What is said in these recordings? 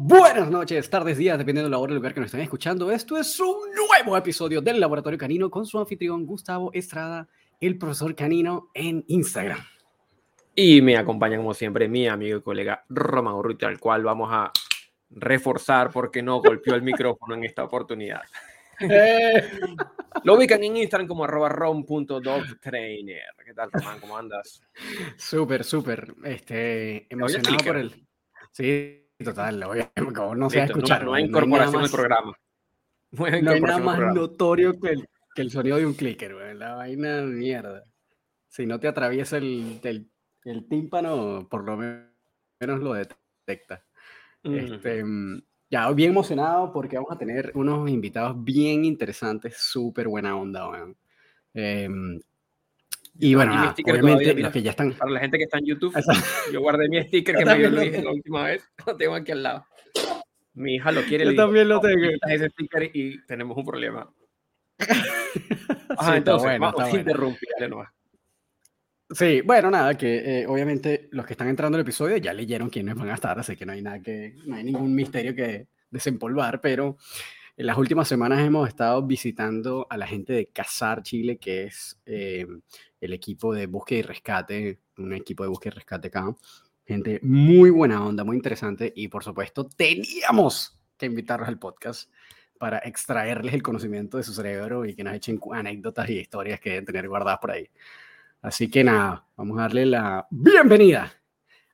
Buenas noches, tardes, días, dependiendo de la hora y lugar que nos estén escuchando. Esto es un nuevo episodio del Laboratorio Canino con su anfitrión Gustavo Estrada, el profesor Canino en Instagram. Y me acompaña, como siempre, mi amigo y colega Román Urrutia, al cual vamos a reforzar porque no golpeó el micrófono en esta oportunidad. Eh. Lo ubican en Instagram como arroba rom.dogtrainer. ¿Qué tal, Román? ¿Cómo andas? Súper, súper. Este, emocionado por el... Sí, total. Como no se escuchar. No, hay incorporación al programa. No hay, nada más notorio que el, que el, sonido de un clicker, La vaina de mierda. Si no te atraviesa el, el, el tímpano, por lo menos lo detecta. Este, ya, bien emocionado porque vamos a tener unos invitados bien interesantes, súper buena onda, weón. Em, y bueno, obviamente los que ya están. Para la gente que está en YouTube, yo guardé mi sticker que me dio Luis la última vez, lo tengo aquí al lado. Mi hija lo quiere. Yo también lo tengo. Ese sticker y tenemos un problema. Ajá, entonces, bueno, vamos a interrumpir, Sí, bueno, nada, que eh, obviamente los que están entrando al episodio ya leyeron quiénes van a estar, así que no hay nada que, no hay ningún misterio que desempolvar, pero en las últimas semanas hemos estado visitando a la gente de Cazar Chile, que es eh, el equipo de búsqueda y rescate, un equipo de búsqueda y rescate acá. Gente muy buena onda, muy interesante, y por supuesto teníamos que invitarlos al podcast para extraerles el conocimiento de su cerebro y que nos echen anécdotas y historias que deben tener guardadas por ahí. Así que nada, vamos a darle la bienvenida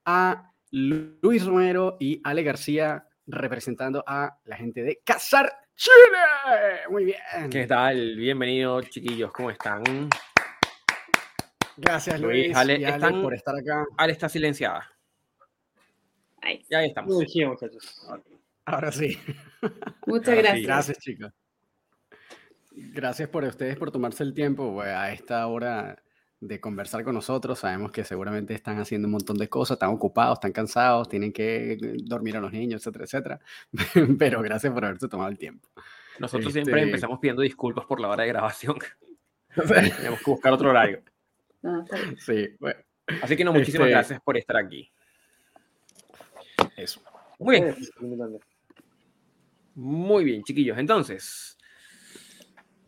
a Luis Romero y Ale García representando a la gente de Cazar Chile. Muy bien. ¿Qué tal? Bienvenidos, chiquillos. ¿Cómo están? Gracias, Luis. Ale, y Ale por estar acá. Ale está silenciada. Ahí. Ya estamos. Ahora sí. Muchas gracias. Gracias, chicos. Gracias por ustedes por tomarse el tiempo a esta hora de conversar con nosotros. Sabemos que seguramente están haciendo un montón de cosas, están ocupados, están cansados, tienen que dormir a los niños, etcétera, etcétera. Pero gracias por haberse tomado el tiempo. Nosotros siempre este empezamos pidiendo disculpas por la hora de grabación. Tenemos que buscar otro horario. sí, bueno. Así que no, muchísimas este gracias por estar aquí. Eso. Muy bien. Muy bien, chiquillos. Entonces,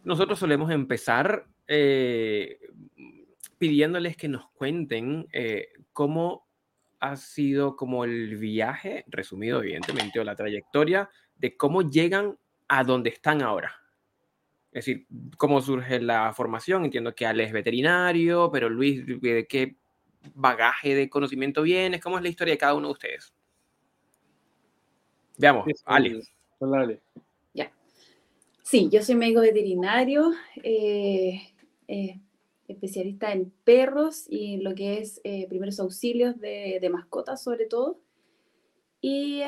nosotros solemos empezar eh, pidiéndoles que nos cuenten eh, cómo ha sido como el viaje, resumido evidentemente, o la trayectoria de cómo llegan a donde están ahora. Es decir, cómo surge la formación. Entiendo que Ale es veterinario, pero Luis, ¿de qué bagaje de conocimiento vienes? ¿Cómo es la historia de cada uno de ustedes? Veamos, Ale. Hola, Ale. Ya. Sí, yo soy médico veterinario. Eh, eh, especialista en perros y lo que es eh, primeros auxilios de, de, mascotas sobre todo. Y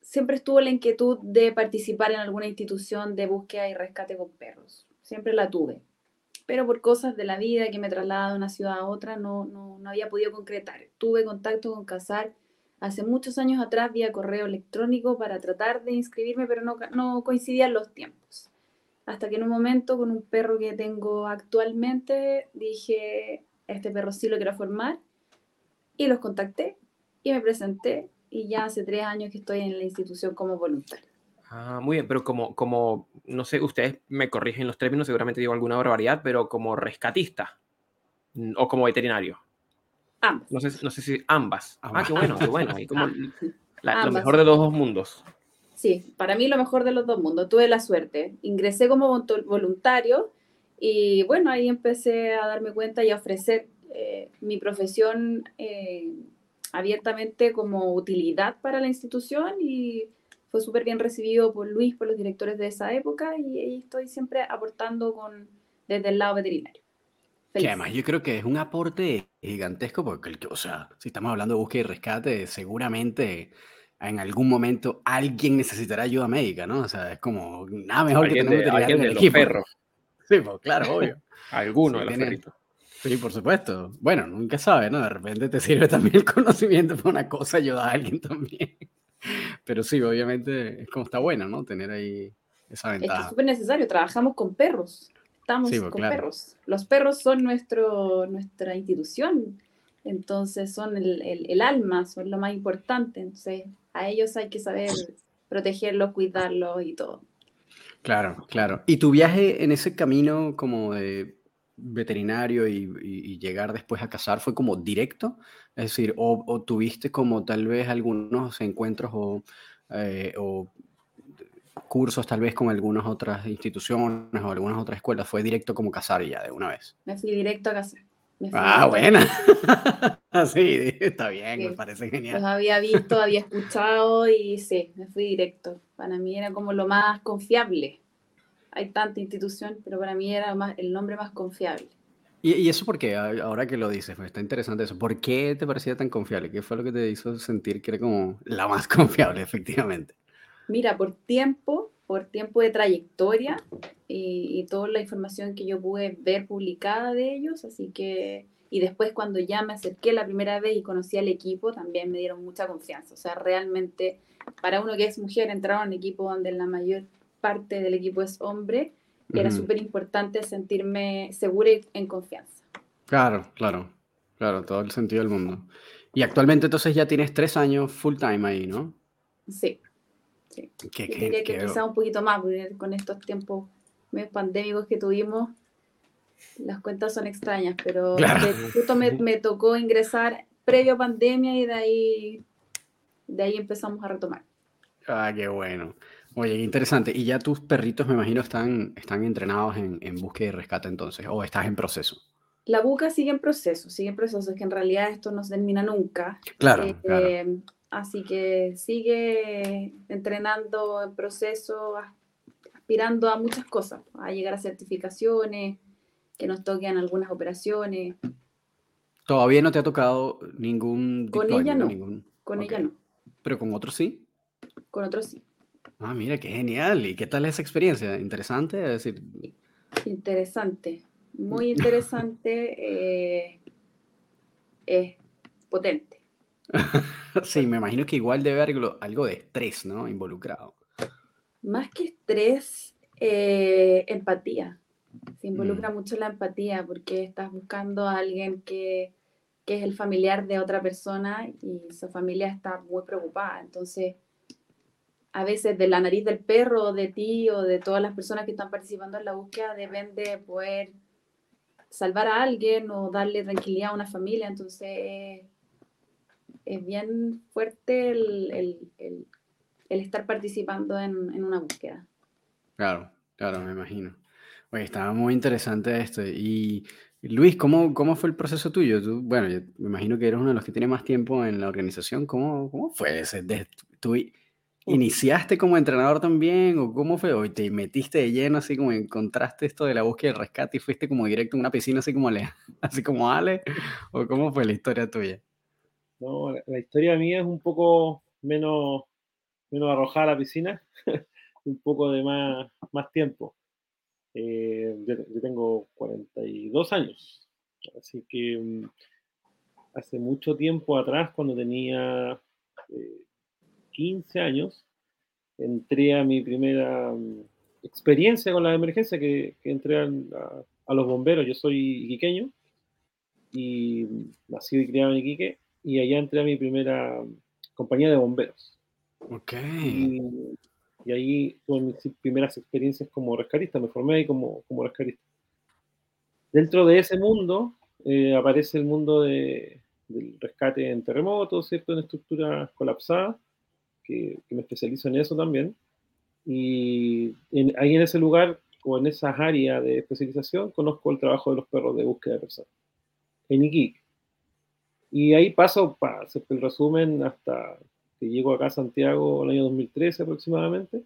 siempre estuvo la inquietud de participar en alguna institución de búsqueda y rescate con perros. Siempre la tuve. Pero por cosas de la vida que me traslada de una ciudad a otra, no, no, no había podido concretar. Tuve contacto con Casar hace muchos años atrás vía correo electrónico para tratar de inscribirme, pero no, no coincidían los tiempos. Hasta que en un momento con un perro que tengo actualmente dije, este perro sí lo quiero formar. Y los contacté y me presenté y ya hace tres años que estoy en la institución como voluntario. Ah, muy bien, pero como, como, no sé, ustedes me corrigen los términos, seguramente digo alguna barbaridad, pero como rescatista mm, o como veterinario. Ambas. No sé, no sé si ambas. Ah, qué bueno, qué bueno. Y como lo mejor de los dos mundos. Sí, para mí lo mejor de los dos mundos. Tuve la suerte. Ingresé como voluntario y bueno, ahí empecé a darme cuenta y a ofrecer eh, mi profesión eh, abiertamente como utilidad para la institución y fue súper bien recibido por Luis, por los directores de esa época y ahí estoy siempre aportando con, desde el lado veterinario. Que además yo creo que es un aporte gigantesco porque, o sea, si estamos hablando de búsqueda y rescate, seguramente en algún momento alguien necesitará ayuda médica, ¿no? O sea, es como nada mejor que tener un alguien de los perros. Sí, pues claro, obvio. Alguno de los perritos. Sí, por supuesto. Bueno, nunca sabes, ¿no? De repente te sirve también el conocimiento para una cosa, ayudar a alguien también. Pero sí, obviamente es como está bueno, ¿no? Tener ahí esa ventaja. Es súper necesario. Trabajamos con perros. Estamos pues, con perros. Los perros son nuestro, nuestra institución entonces son el, el, alma, son lo más importante, entonces a ellos hay que saber protegerlos, cuidarlos y todo. Claro, claro. ¿Y tu viaje en ese camino como de veterinario y, llegar después a cazar fue como directo? Es decir, o, tuviste como tal vez algunos encuentros o, eh, o, cursos tal vez con algunas otras instituciones o algunas otras escuelas, fue directo como cazar ya de una vez. Me fui directo a cazar. Ah, buena. sí, está bien, me parece genial. Los había visto, había escuchado y sí, me fui directo. Para mí era como lo más confiable. Hay tanta institución, pero para mí era más, el nombre más confiable. ¿Y, eso por qué? Ahora que lo dices, pues está interesante eso. ¿Por qué te parecía tan confiable? ¿Qué fue lo que te hizo sentir que era como la más confiable, efectivamente? Mira, por tiempo, por tiempo de trayectoria y, toda la información que yo pude ver publicada de ellos, así que, y después cuando ya me acerqué la primera vez y conocí al equipo, también me dieron mucha confianza, o sea, realmente para uno que es mujer, entrar a un equipo donde la mayor parte del equipo es hombre, era súper importante sentirme segura y en confianza. Claro, claro, claro, todo el sentido del mundo. Y actualmente entonces ya tienes tres años full time ahí, ¿no? Sí. Sí. Que, que, quizá un poquito más, porque con estos tiempos pandémicos que tuvimos, las cuentas son extrañas, pero justo me, me, tocó ingresar previo a pandemia y de ahí, de ahí empezamos a retomar. Ah, qué bueno. Oye, qué interesante. ¿Y ya tus perritos, me imagino, están, están entrenados en, en búsqueda y rescate entonces? ¿O estás en proceso? La buca sigue en proceso, sigue en proceso, es que en realidad esto no se termina nunca. Claro, eh, claro. Así que sigue entrenando en proceso, aspirando a muchas cosas, a llegar a certificaciones, que nos toquen algunas operaciones. ¿Todavía no te ha tocado ningún Con ella no. Con ella no. ¿Pero con otros sí? Con otros sí. Ah, mira, qué genial. ¿Y qué tal esa experiencia? ¿Interesante? Es decir... Interesante. Muy interesante. eh, es potente. sí, me imagino que igual debe haber algo, de estrés, ¿no? Involucrado. Más que estrés, eh, empatía. Se involucra mm. mucho la empatía porque estás buscando a alguien que, que, es el familiar de otra persona y su familia está muy preocupada. Entonces, a veces de la nariz del perro, o de ti o de todas las personas que están participando en la búsqueda depende poder salvar a alguien o darle tranquilidad a una familia. Entonces, es bien fuerte el, estar participando en, una búsqueda. Claro, claro, me imagino. Oye, estaba muy interesante esto. Y Luis, ¿cómo, cómo fue el proceso tuyo? Tú, bueno, yo me imagino que eres uno de los que tiene más tiempo en la organización. ¿Cómo, cómo fue ese? ¿Tú iniciaste como entrenador también? ¿O cómo fue? ¿O te metiste de lleno, así como encontraste esto de la búsqueda del rescate y fuiste como directo en una piscina, así como, Ale, así como Ale? ¿O cómo fue la historia tuya? No, la, historia mía es un poco menos, menos arrojada a la piscina, un poco de más, más tiempo. Eh, yo, tengo 42 años, así que mm, hace mucho tiempo atrás, cuando tenía 15 eh, años, entré a mi primera mm, experiencia con la emergencia, que, entré a, a, los bomberos. Yo soy iquiqueño y mm, nací y criado en Iquique, y allá entré a mi primera compañía de bomberos. Ok. Y, ahí tuve mis primeras experiencias como rescatista, me formé ahí como, como rescatista. Dentro de ese mundo eh, aparece el mundo de, del rescate en terremotos, ¿cierto? En estructuras colapsadas, que, me especializo en eso también. Y ahí en ese lugar o en esas áreas de especialización conozco el trabajo de los perros de búsqueda de personas. En Iquique. Y ahí paso, para hacer el resumen, hasta que llego acá a Santiago el año 2013 aproximadamente,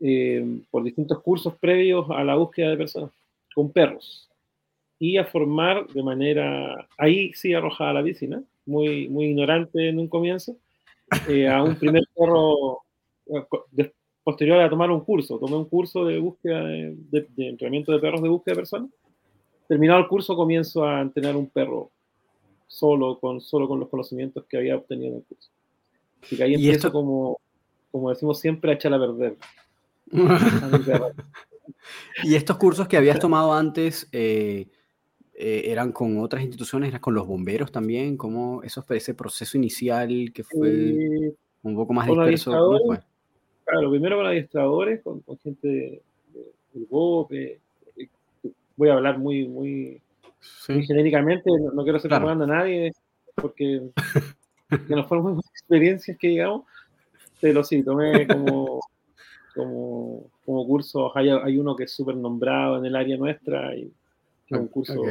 eh, por distintos cursos previos a la búsqueda de personas con perros. Y a formar de manera, ahí sí arrojada a la piscina, muy, muy ignorante en un comienzo, eh, a un primer perro, posterior a tomar un curso. Tomé un curso de búsqueda, de, de entrenamiento de perros de búsqueda de personas. Terminado el curso, comienzo a entrenar un perro solo con, solo con los conocimientos que había obtenido en el curso. Así que ahí empiezo como, como decimos siempre, a echar a perder. y estos cursos que habías tomado antes, eh, eh, eran con otras instituciones, eran con los bomberos también, como eso, ese proceso inicial que fue Eh, un poco más disperso, ¿cómo fue? Claro, primero con adiestradores, con, con gente de- de- del BOPE. eh, Voy a hablar muy, muy, Sí, genéricamente, no, no quiero hacer Claro. propaganda a nadie, porque que no fueron buenas experiencias que digamos, pero sí, tomé como, como, como cursos, hay, hay uno que es súper nombrado en el área nuestra, y que es un curso Ok.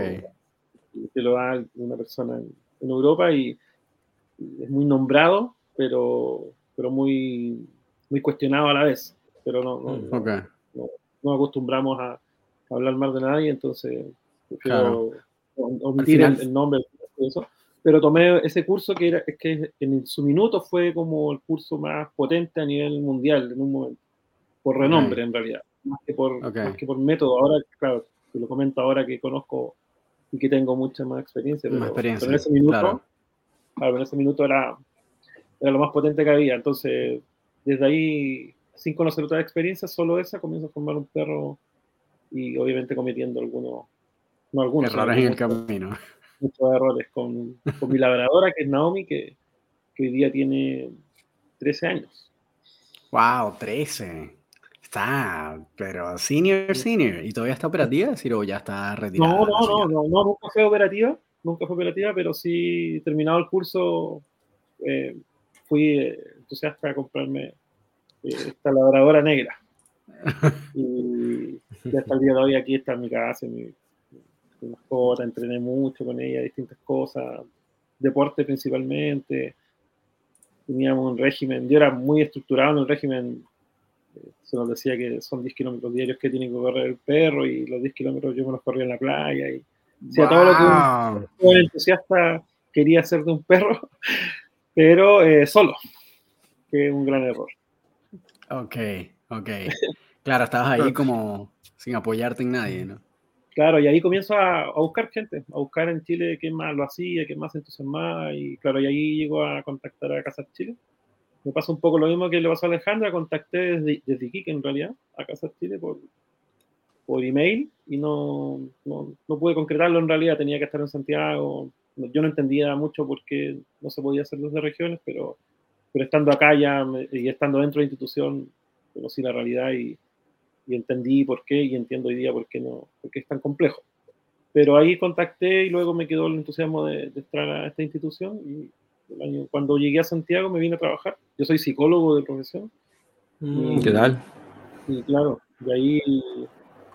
que lo da una persona en, en Europa y, es muy nombrado, pero, pero muy, muy cuestionado a la vez. Pero no, no, no- ok. no acostumbramos a, a hablar mal de nadie, entonces prefiero om- omitir el, el nombre eso. Pero tomé ese curso que era, es que en su minuto fue como el curso más potente a nivel mundial en un momento, por renombre en realidad, más que por, Ok. más que por método. Ahora, claro, te lo comento ahora que conozco y que tengo mucha más experiencia, pero, Más experiencia, pero en ese minuto, claro. claro, en ese minuto era, era lo más potente que había. Entonces, desde ahí, sin conocer otra experiencia, solo esa, comienzo a formar un perro y obviamente cometiendo algunos, no algunos, Errores en el camino. muchos errores con, con mi labradora, que es Naomi, que, que hoy día tiene 13 años. Wow, 13. Está, pero senior, senior. ¿Y todavía está operativa? Decir, o ya está retirada. No, no, no, no, no, nunca fue operativa, nunca fue operativa, pero sí, terminado el curso, eh, fui entusiasta a comprarme eh, esta labradora negra. Y, y hasta el día de hoy aquí está en mi casa, mi, mi mascota, entrené mucho con ella, distintas cosas, deporte principalmente. Teníamos un régimen, yo era muy estructurado en el régimen, eh, se nos decía que son 10 kilómetros diarios que tiene que correr el perro y los 10 kilómetros yo me los corría en la playa y hacía todo lo que un- Wow. un entusiasta quería hacer de un perro, pero eh, solo, que es un gran error. Ok, ok. Claro, estabas ahí como sin apoyarte en nadie, ¿no? Claro, y ahí comienzo a, a buscar gente, a buscar en Chile quién más lo hacía, quién más se entusiasmaba, y claro, y ahí llego a contactar a Casas Chile. Me pasa un poco lo mismo que le pasó a Alejandra, contacté desde, desde Iquique en realidad a Casas Chile por, por email y no, no, no pude concretarlo en realidad, tenía que estar en Santiago. Yo no entendía mucho por qué no se podía hacer desde regiones, pero, pero estando acá ya y estando dentro de la institución, conocí la realidad y, y entendí por qué y entiendo hoy día por qué, no, por qué es tan complejo. Pero ahí contacté y luego me quedó el entusiasmo de, de entrar a esta institución y el año, cuando llegué a Santiago me vine a trabajar. Yo soy psicólogo de profesión Mm, ¿Qué tal? y claro, y ahí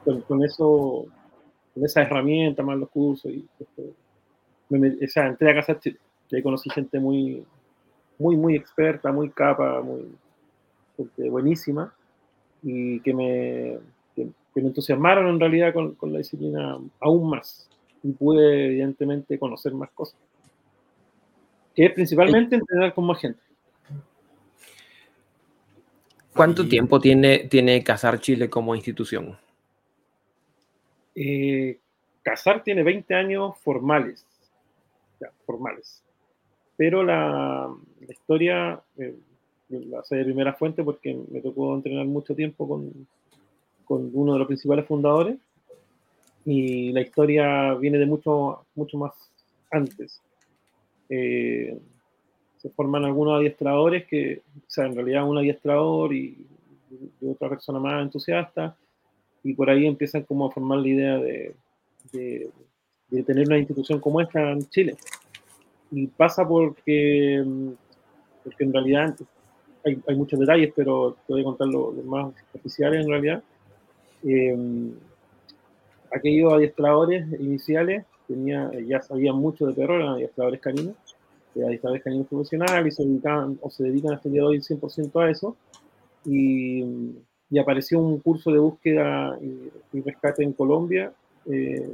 con, con eso, con esa herramienta más los cursos y esto, me, o sea, entré a casa y ahí conocí gente muy, muy, muy experta, muy capa, muy buenísima y que me, que, que me entusiasmaron en realidad con, con la disciplina aún más y pude evidentemente conocer más cosas. Que es principalmente entrenar con más gente. ¿Cuánto Y- tiempo tiene, tiene Casar Chile como institución? Eh, Casar tiene 20 años formales, ya, formales. Pero la, la historia eh, la sé de primera fuente porque me tocó entrenar mucho tiempo con, con uno de los principales fundadores y la historia viene de mucho, mucho más antes. Eh, se forman algunos adiestradores que, o sea, en realidad un adiestrador y, otra persona más entusiasta y por ahí empiezan como a formar la idea de, de, de tener una institución como esta en Chile. Y pasa porque, porque en realidad hay, hay muchos detalles, pero te voy a contar los lo más oficiales en realidad. Eh, aquellos adiestradores iniciales tenía, ya sabían mucho de perro, eran adiestradores caninos, eh, adiestradores caninos profesionales y se dedicaban o se dedican hasta el día de hoy 100% a eso. Y, y apareció un curso de búsqueda y, y rescate en Colombia, eh,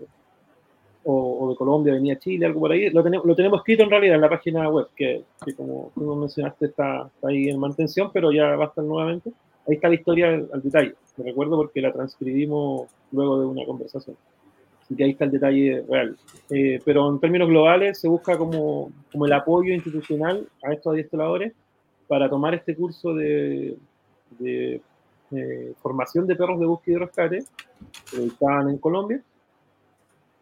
o, o, de Colombia venía a Chile, algo por ahí. Lo, tenemos, lo tenemos escrito en realidad en la página web, que, que como tú mencionaste está, está, ahí en mantención, pero ya va a estar nuevamente. Ahí está la historia al, al, detalle. Me recuerdo porque la transcribimos luego de una conversación. Así que ahí está el detalle real. Eh, pero en términos globales se busca como, como el apoyo institucional a estos adiestradores para tomar este curso de, de eh, formación de perros de búsqueda y rescate que estaban en Colombia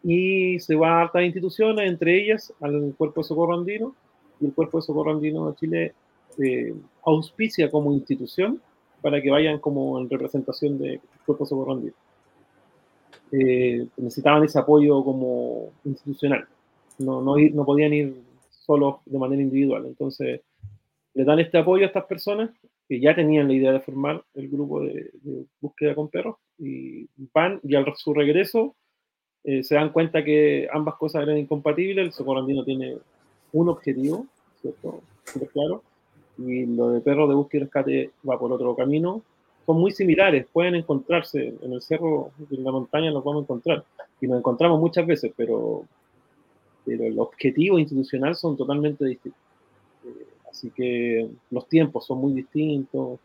y se va a hartas instituciones, entre ellas al Cuerpo de Socorro Andino, y el Cuerpo de Socorro Andino de Chile eh, auspicia como institución para que vayan como en representación del Cuerpo de Socorro Andino. Eh, necesitaban ese apoyo como institucional, no, no, no podían ir solos de manera individual, entonces le dan este apoyo a estas personas que ya tenían la idea de formar el grupo de, búsqueda con perros y van y al su regreso eh, se dan cuenta que ambas cosas eran incompatibles. El socorro andino tiene un objetivo, ¿cierto? Súper claro. Y lo de perros de búsqueda y rescate va por otro camino. Son muy similares, pueden encontrarse en el cerro, en la montaña los vamos a encontrar. Y nos encontramos muchas veces, pero, pero el objetivo institucional son totalmente distintos. Eh, así que los tiempos son muy distintos,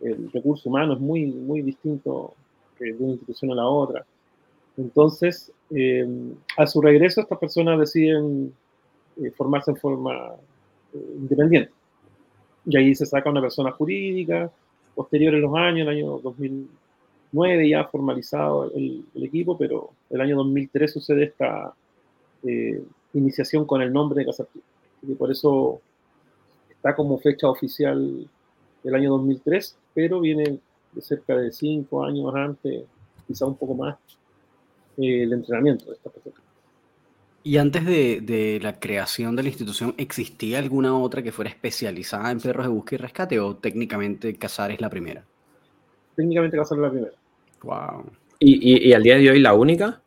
el recurso humano es muy, muy distinto de una institución a la otra. Entonces, eh, a su regreso, estas personas deciden eh, formarse en forma eh, independiente. Y ahí se saca una persona jurídica. Posterior en los años, el año 2009 ya formalizado el, equipo, pero el año 2003 sucede esta iniciación con el nombre de Casartí. Y por eso está como fecha oficial el año 2003, pero viene de cerca de cinco años antes, quizá un poco más, el entrenamiento de esta persona. ¿Y antes de, la creación de la institución, existía alguna otra que fuera especializada en perros de búsqueda y rescate o técnicamente Cazar es la primera? Técnicamente Cazar es la primera. Wow. ¿Y, al día de hoy la única?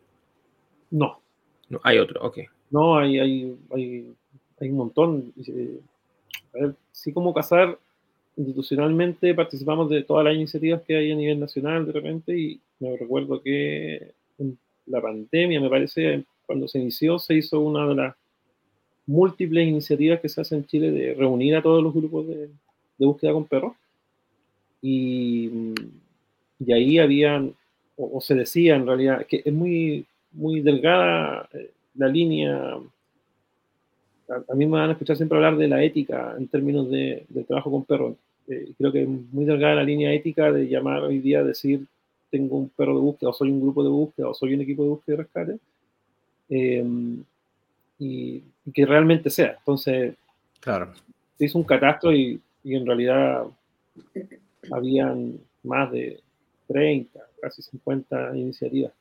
No. no hay otro, ok. No, hay, hay, hay, hay un montón. Eh, a ver, sí como Cazar, institucionalmente participamos de todas las iniciativas que hay a nivel nacional de repente y me recuerdo que la pandemia, me parece, cuando se inició, se hizo una de las múltiples iniciativas que se hacen en Chile de reunir a todos los grupos de, búsqueda con perros. Y, y ahí habían, o, se decía en realidad, que es muy, muy delgada eh, la línea. A, mí me van a escuchar siempre hablar de la ética en términos de, trabajo con perros. Eh, creo que es muy delgada la línea ética de llamar hoy día a decir tengo un perro de búsqueda, o soy un grupo de búsqueda, o soy un equipo de búsqueda y rescate, em, y, que realmente sea. Entonces, claro. se hizo un catastro y, y, en realidad habían más de 30, casi 50 iniciativas.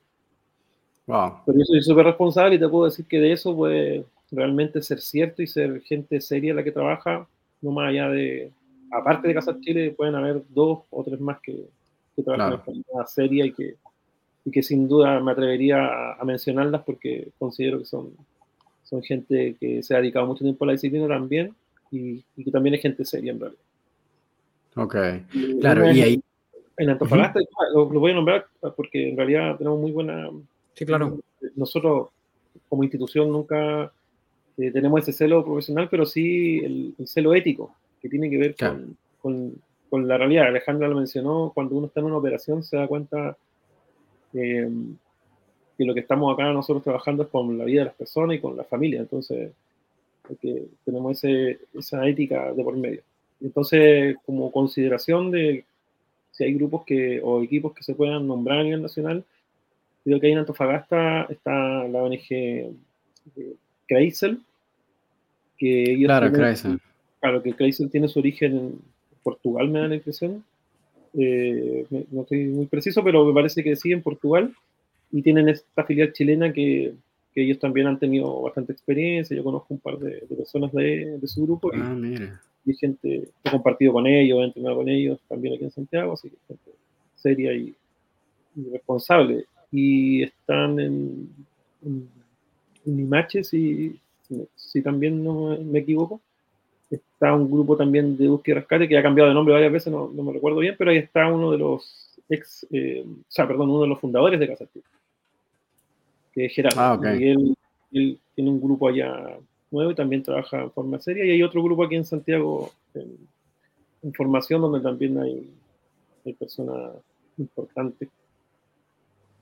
Wow. Pero yo soy súper responsable y te puedo decir que de eso puede realmente ser cierto y ser gente seria la que trabaja, no más allá de, aparte de Casa Chile, pueden haber dos o tres más que, que trabajan en forma seria y que, y que sin duda me atrevería a, mencionarlas porque considero que son, son gente que se ha dedicado mucho tiempo a la disciplina también y, que también es gente seria en realidad. Ok, claro, y ahí... En Antofagasta, lo, voy a nombrar porque en realidad tenemos muy buena... Sí, claro. Nosotros como institución nunca eh, tenemos ese celo profesional, pero sí el, celo ético, que tiene que ver con, con la realidad. Alejandra lo mencionó, cuando uno está en una operación se da cuenta eh, que lo que estamos acá nosotros trabajando es con la vida de las personas y con la familia, entonces que tenemos ese, esa ética de por medio. Entonces, como consideración de si hay grupos que, o equipos que se puedan nombrar a nivel nacional, creo que ahí en Antofagasta está la ONG eh, Kreisel, que claro, Kreisel. Claro, que Kreisel tiene su origen en, Portugal, me da la impresión. Eh, no estoy muy preciso, pero me parece que sí en Portugal. Y tienen esta filial chilena que, que ellos también han tenido bastante experiencia. Yo conozco un par de, personas de, de, su grupo. Ah, y, mira. y gente, he compartido con ellos, he entrenado con ellos también aquí en Santiago, así que gente seria y, responsable. Y están en, en, en Imache, si, si, también no me equivoco está un grupo también de búsqueda y rescate que ha cambiado de nombre varias veces, no, me recuerdo bien, pero ahí está uno de los ex, eh, o sea, perdón, uno de los fundadores de Casa que es Gerardo. Ah, y él, tiene un grupo allá nuevo y también trabaja en forma seria. Y hay otro grupo aquí en Santiago en, formación donde también hay, personas importantes,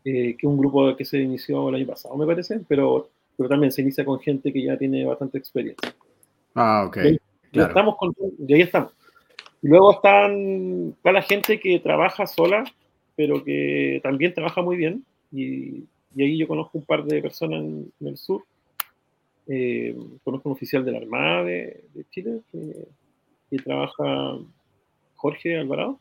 eh, que es un grupo que se inició el año pasado, me parece, pero, pero también se inicia con gente que ya tiene bastante experiencia. Ah, ok. Estamos con, y ahí estamos. Y luego están, está la gente que trabaja sola, pero que también trabaja muy bien. Y, y ahí yo conozco un par de personas en, el sur. Eh, conozco un oficial de la Armada de, Chile que, trabaja, Jorge Alvarado,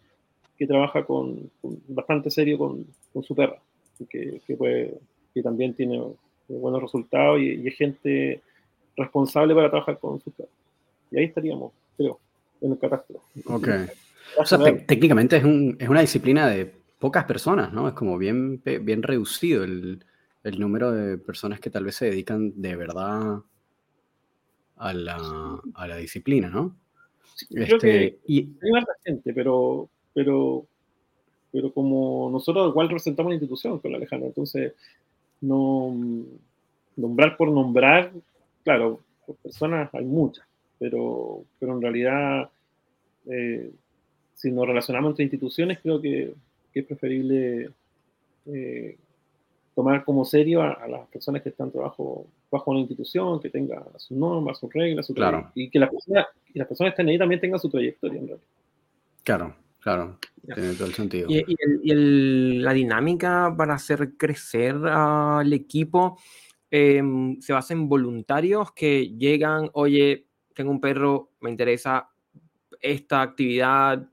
que trabaja con, bastante serio con, su perra, que, que, también tiene buenos resultados y, es gente responsable para trabajar con su perra. Y ahí estaríamos, creo, en el catastro. Ok. O sea, técnicamente es, un, es una disciplina de pocas personas, ¿no? Es como bien, bien reducido el, el, número de personas que tal vez se dedican de verdad a la, a la disciplina, ¿no? creo que este, y, hay más gente, pero, pero, pero como nosotros igual representamos una institución con la Alejandra, entonces no nombrar por nombrar, claro, por personas hay muchas, pero, pero en realidad eh, si nos relacionamos entre instituciones, creo que, es preferible eh, tomar como serio a, las personas que están trabajo, bajo una institución, que tenga sus normas, sus reglas, su claro. y que las personas, y las personas que están ahí también tengan su trayectoria en realidad. Claro, claro, tiene todo el sentido. Y, la dinámica para hacer crecer al equipo em, se basa en voluntarios que llegan, oye, tengo un perro, me interesa esta actividad,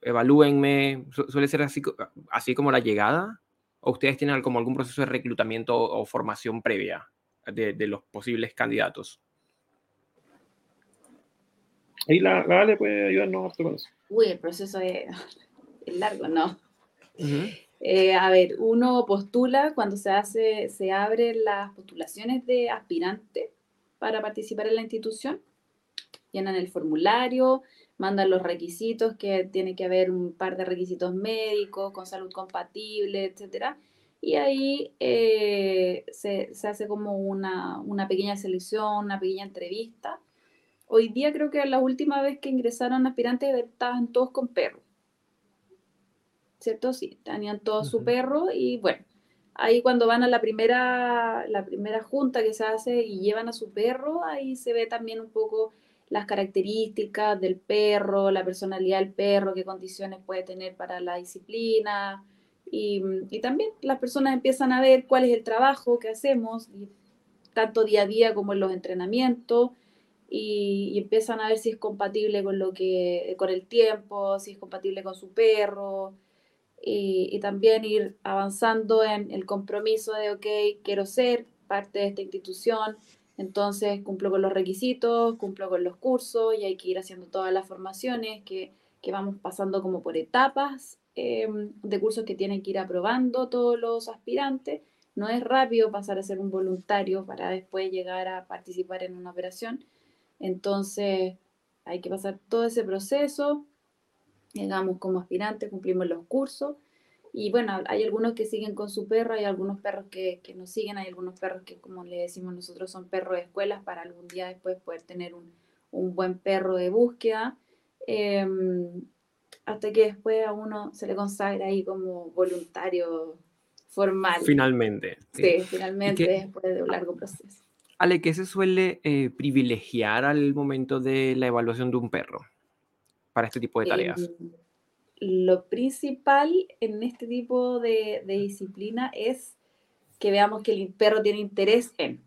evalúenme, suele ser así, así como la llegada, o ustedes tienen como algún proceso de reclutamiento o formación previa de, los posibles candidatos. Ahí la, la Ale puede ayudarnos con eso. Uy, el proceso es, largo, ¿no? Eh, a ver, uno postula cuando se hace, se abren las postulaciones de aspirante para participar en la institución, llenan el formulario, mandan los requisitos, que tiene que haber un par de requisitos médicos, con salud compatible, etcétera. Y ahí eh, se, hace como una, pequeña selección, una pequeña entrevista. Hoy día creo que la última vez que ingresaron aspirantes estaban todos con perro. ¿Cierto? Sí, tenían todos su perro y bueno, ahí cuando van a la primera, la primera junta que se hace y llevan a su perro, ahí se ve también un poco las características del perro, la personalidad del perro, qué condiciones puede tener para la disciplina. Y, también las personas empiezan a ver cuál es el trabajo que hacemos, tanto día a día como en los entrenamientos, y, empiezan a ver si es compatible con, lo que, con el tiempo, si es compatible con su perro, y, también ir avanzando en el compromiso de, ok, quiero ser parte de esta institución, entonces cumplo con los requisitos, cumplo con los cursos y hay que ir haciendo todas las formaciones que, vamos pasando como por etapas em, de cursos que tienen que ir aprobando todos los aspirantes. No es rápido pasar a ser un voluntario para después llegar a participar en una operación. Entonces hay que pasar todo ese proceso. Llegamos como aspirantes, cumplimos los cursos y bueno, hay algunos que siguen con su perro, hay algunos perros que, que nos siguen, hay algunos perros que, como le decimos nosotros, son perros de escuelas para algún día después poder tener un, un buen perro de búsqueda. Em, hasta que después a uno se le consagra ahí como voluntario formal. Finalmente. Sí, finalmente, después de un largo proceso. Ale, ¿qué se suele eh, privilegiar al momento de la evaluación de un perro para este tipo de tareas? Lo principal en este tipo de, disciplina es que veamos que el perro tiene interés en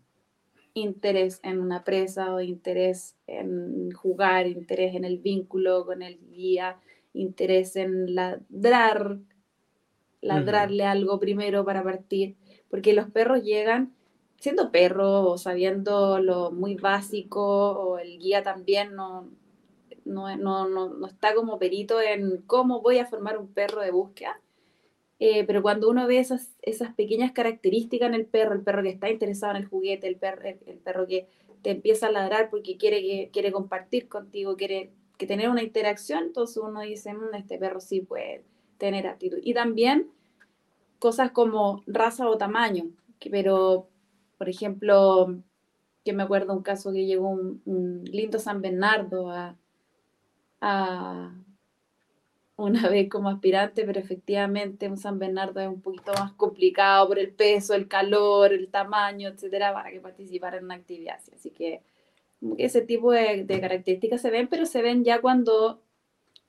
interés en una presa o interés en jugar, interés en el vínculo con el guía, interés en ladrar, ladrarle algo primero para partir, porque los perros llegan siendo perros o sabiendo lo muy básico o el guía también no, no, no, no, está como perito en cómo voy a formar un perro de búsqueda. Eh, pero cuando uno ve esas, esas pequeñas características en el perro, el perro que está interesado en el juguete, el, perro, el, perro que te empieza a ladrar porque quiere, que, quiere compartir contigo, quiere que tener una interacción, entonces uno dice, mm, este perro sí puede tener actitud. Y también cosas como raza o tamaño, que, pero, por ejemplo, que me acuerdo un caso que llegó un lindo San Bernardo a, una vez como aspirante, pero efectivamente un San Bernardo es un poquito más complicado por el peso, el calor, el tamaño, etcétera, para que participara en una actividad. Así que ese tipo de, características se ven, pero se ven ya cuando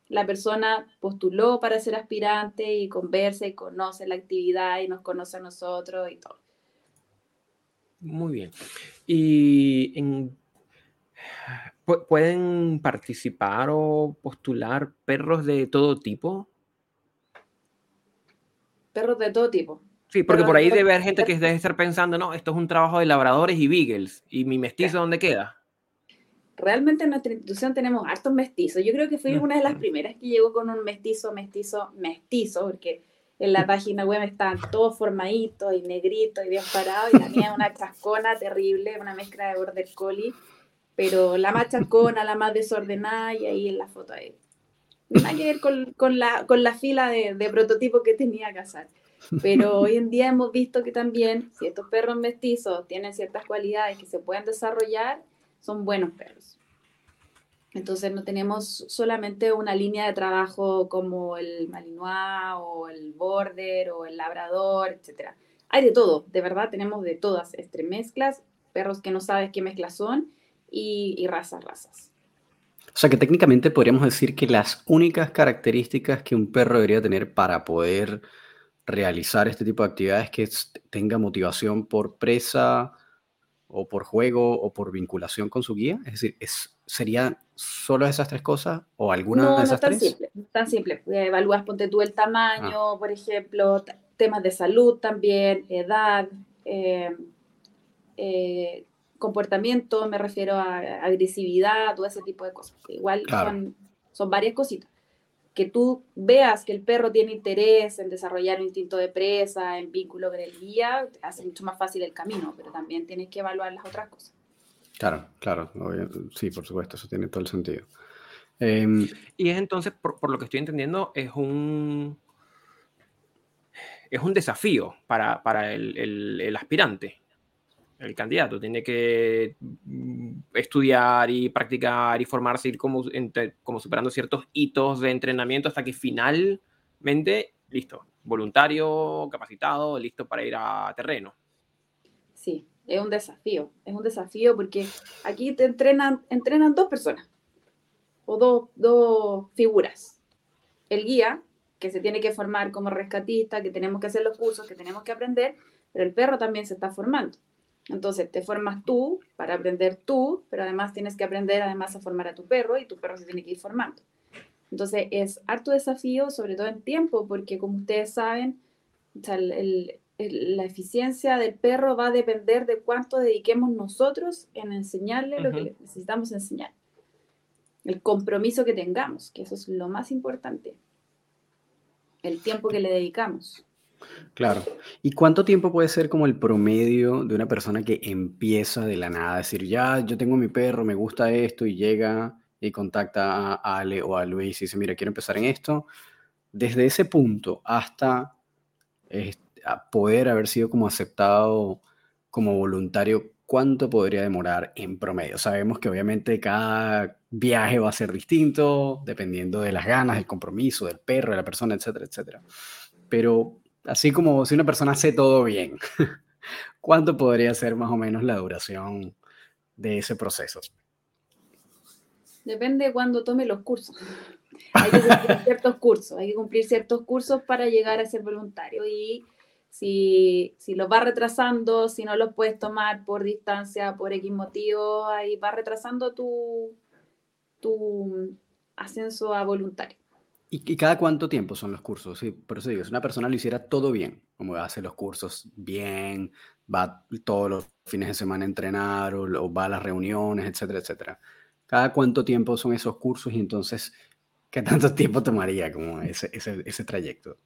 la persona postuló para ser aspirante y conversa y conoce la actividad y nos conoce a nosotros y todo. Muy bien. ¿Y en, pueden participar o postular perros de todo tipo? Perros de todo tipo. Sí, porque por ahí debe haber gente que debe estar pensando, no, esto es un trabajo de labradores y beagles. ¿Y mi mestizo dónde queda? realmente en nuestra institución tenemos hartos mestizos. Yo creo que fui una de las primeras que llegó con un mestizo, mestizo, mestizo, porque en la página web estaban todos formaditos y negritos y bien parados, y tenía una chascona terrible, una mezcla de border collie, pero la más chascona, la más desordenada, y ahí en la foto ahí. Nada que ver con, con, la, con la fila de, de prototipos que tenía que hacer. Pero hoy en día hemos visto que también, si estos perros mestizos tienen ciertas cualidades que se pueden desarrollar, son buenos perros. Entonces no tenemos solamente una línea de trabajo como el Malinois o el Border o el Labrador, etc. Hay de todo, de verdad tenemos de todas, entre mezclas, perros que no sabes qué mezclas son y, razas, razas. O sea que técnicamente podríamos decir que las únicas características que un perro debería tener para poder realizar este tipo de actividades que tenga motivación por presa, o por juego o por vinculación con su guía? Es decir, es, ¿serían solo esas tres cosas o alguna de esas no tan tres? Simple, tan simple. Evalúas, ponte tú el tamaño, ah. por ejemplo, temas de salud también, edad, eh, eh, comportamiento, me refiero a agresividad, todo ese tipo de cosas. Igual son, son varias cositas que tú veas que el perro tiene interés en desarrollar un instinto de presa, en vínculo con el guía, hace mucho más fácil el camino, pero también tienes que evaluar las otras cosas. Claro, claro, sí, por supuesto, eso tiene todo el sentido. Em, y es entonces, por, lo que estoy entendiendo, es un, es un desafío para, para el, el aspirante el candidato tiene que mm, estudiar y practicar y formarse, ir como, como superando ciertos hitos de entrenamiento hasta que finalmente, listo, voluntario, capacitado, listo para ir a terreno. Sí, es un desafío, es un desafío porque aquí te entrenan, entrenan dos personas o dos, dos figuras. El guía, que se tiene que formar como rescatista, que tenemos que hacer los cursos, que tenemos que aprender, pero el perro también se está formando. Entonces te formas tú para aprender tú, pero además tienes que aprender además a formar a tu perro y tu perro se tiene que ir formando. Entonces es harto desafío, sobre todo en tiempo, porque como ustedes saben, la eficiencia del perro va a depender de cuánto dediquemos nosotros en enseñarle lo que necesitamos enseñar. El compromiso que tengamos, que eso es lo más importante. El tiempo que le dedicamos. Claro. ¿Y cuánto tiempo puede ser como el promedio de una persona que empieza de la nada? Es decir, ya yo tengo mi perro, me gusta esto y llega y contacta a Ale o a Luis y dice, mira, quiero empezar en esto. Desde ese punto hasta poder haber sido como aceptado como voluntario, ¿cuánto podría demorar en promedio? Sabemos que obviamente cada viaje va a ser distinto, dependiendo de las ganas, del compromiso, del perro, de la persona, etcétera, etcétera. Pero Así como si una persona hace todo bien, ¿cuánto podría ser más o menos la duración de ese proceso? Depende de cuándo tome los cursos. Hay que cumplir ciertos cursos, hay que cumplir ciertos cursos para llegar a ser voluntario y si, si los va retrasando, si no los puedes tomar por distancia, por X motivo, ahí va retrasando tu, tu ascenso a voluntario. ¿Y, cada cuánto tiempo son los cursos? Sí, por eso digo, si una persona lo hiciera todo bien, como hace los cursos bien, va todos los fines de semana a entrenar o, va a las reuniones, etcétera, etcétera. ¿Cada cuánto tiempo son esos cursos y entonces qué tanto tiempo tomaría como ese, ese, ese trayecto?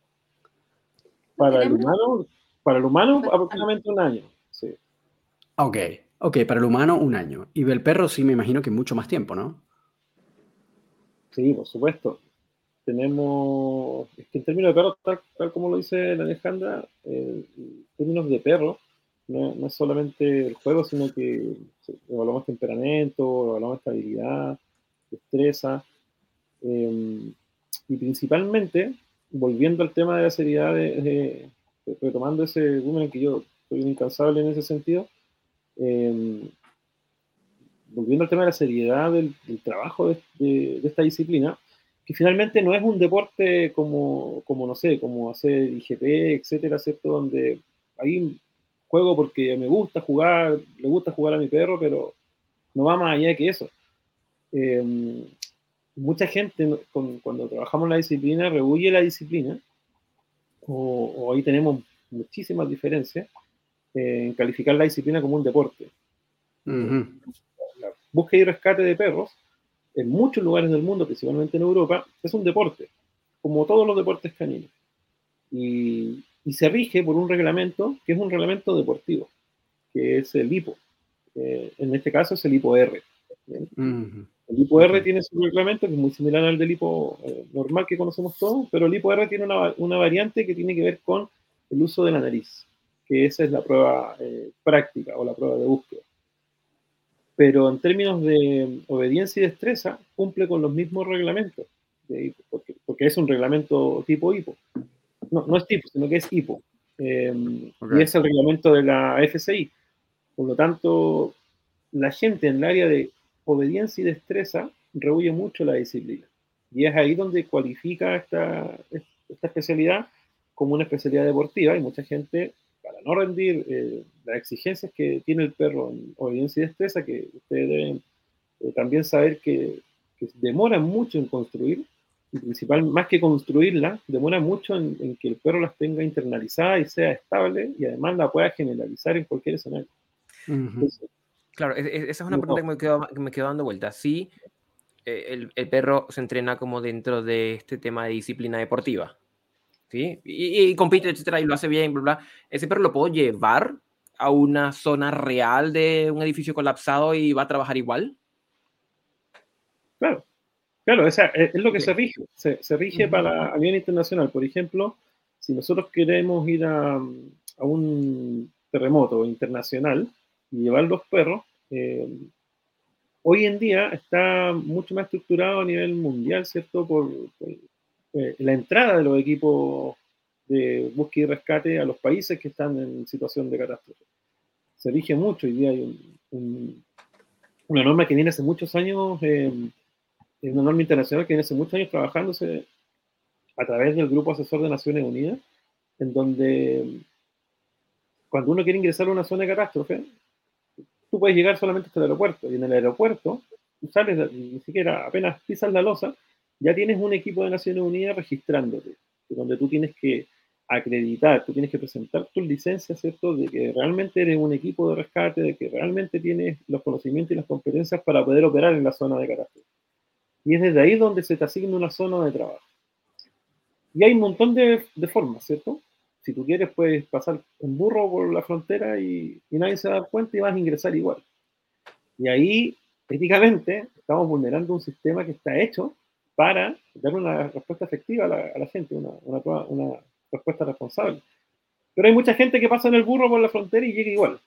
Para el humano, para el humano aproximadamente un año, sí. Ok, ok, para el humano un año. Y el perro sí me imagino que mucho más tiempo, ¿no? Sí, por supuesto tenemos, es que en términos de perro, tal, como lo dice la Alejandra, en términos de perro, no, es solamente el juego, sino que evaluamos temperamento, evaluamos estabilidad, destreza, em, y principalmente, volviendo al tema de la seriedad, de, retomando ese en que yo soy incansable en ese sentido, em, volviendo al tema de la seriedad del, trabajo de, esta disciplina, que finalmente no es un deporte como, como no sé, como hacer IGP, etcétera, ¿cierto? Donde ahí juego porque me gusta jugar, le gusta jugar a mi perro, pero no va más allá que eso. Em, mucha gente cuando trabajamos la disciplina rehuye la disciplina, o, ahí tenemos muchísimas diferencias en calificar la disciplina como un deporte. La búsqueda y rescate de perros en muchos lugares del mundo, principalmente en Europa, es un deporte, como todos los deportes caninos. Y, se rige por un reglamento que es un reglamento deportivo, que es el IPO. Eh, en este caso es el IPO-R. El IPO-R tiene su reglamento que es muy similar al del IPO eh, normal que conocemos todos, pero el IPO-R tiene una, una, variante que tiene que ver con el uso de la nariz, que esa es la prueba eh, práctica o la prueba de búsqueda pero en términos de obediencia y destreza cumple con los mismos reglamentos, porque, porque, es un reglamento tipo HIPO. No, no es tipo, sino que es HIPO. Em, y es el reglamento de la FCI. Por lo tanto, la gente en el área de obediencia y destreza rehuye mucho la disciplina. Y es ahí donde cualifica esta, esta especialidad como una especialidad deportiva y mucha gente no rendir eh, las exigencias que tiene el perro en obediencia y destreza, que ustedes deben eh, también saber que, que demoran mucho en construir, y principal, más que construirla, demora mucho en, que el perro las tenga internalizada y sea estable y además la pueda generalizar en cualquier escenario. claro, esa es una pregunta que me quedo, me quedo dando vuelta. Sí, eh, el, el, perro se entrena como dentro de este tema de disciplina deportiva. Y, compite, etcétera, y lo hace bien, bla, bla. Ese perro lo puedo llevar a una zona real de un edificio colapsado y va a trabajar igual. Claro, claro, es, lo que se rige. Se, rige para a nivel internacional. Por ejemplo, si nosotros queremos ir a, a un terremoto internacional y llevar los perros, eh, hoy en día está mucho más estructurado a nivel mundial, ¿cierto? Por, por, eh, la entrada de los equipos de búsqueda y rescate a los países que están en situación de catástrofe. Se rige mucho, hoy día hay una norma que viene hace muchos años, eh, una norma internacional que viene hace muchos años trabajándose a través del Grupo Asesor de Naciones Unidas, en donde cuando uno quiere ingresar a una zona de catástrofe, tú puedes llegar solamente hasta el aeropuerto, y en el aeropuerto, sales, ni siquiera apenas pisas la losa, ya tienes un equipo de Naciones Unidas registrándote, donde tú tienes que acreditar, tú tienes que presentar tus licencias, ¿cierto? De que realmente eres un equipo de rescate, de que realmente tienes los conocimientos y las competencias para poder operar en la zona de catástrofe. Y es desde ahí donde se te asigna una zona de trabajo. Y hay un montón de, formas, ¿cierto? Si tú quieres, puedes pasar un burro por la frontera y, y nadie se da cuenta y vas a ingresar igual. Y ahí, éticamente, estamos vulnerando un sistema que está hecho para dar una respuesta efectiva a la, gente, una, respuesta responsable. Pero hay mucha gente que pasa en el burro por la frontera y llega igual,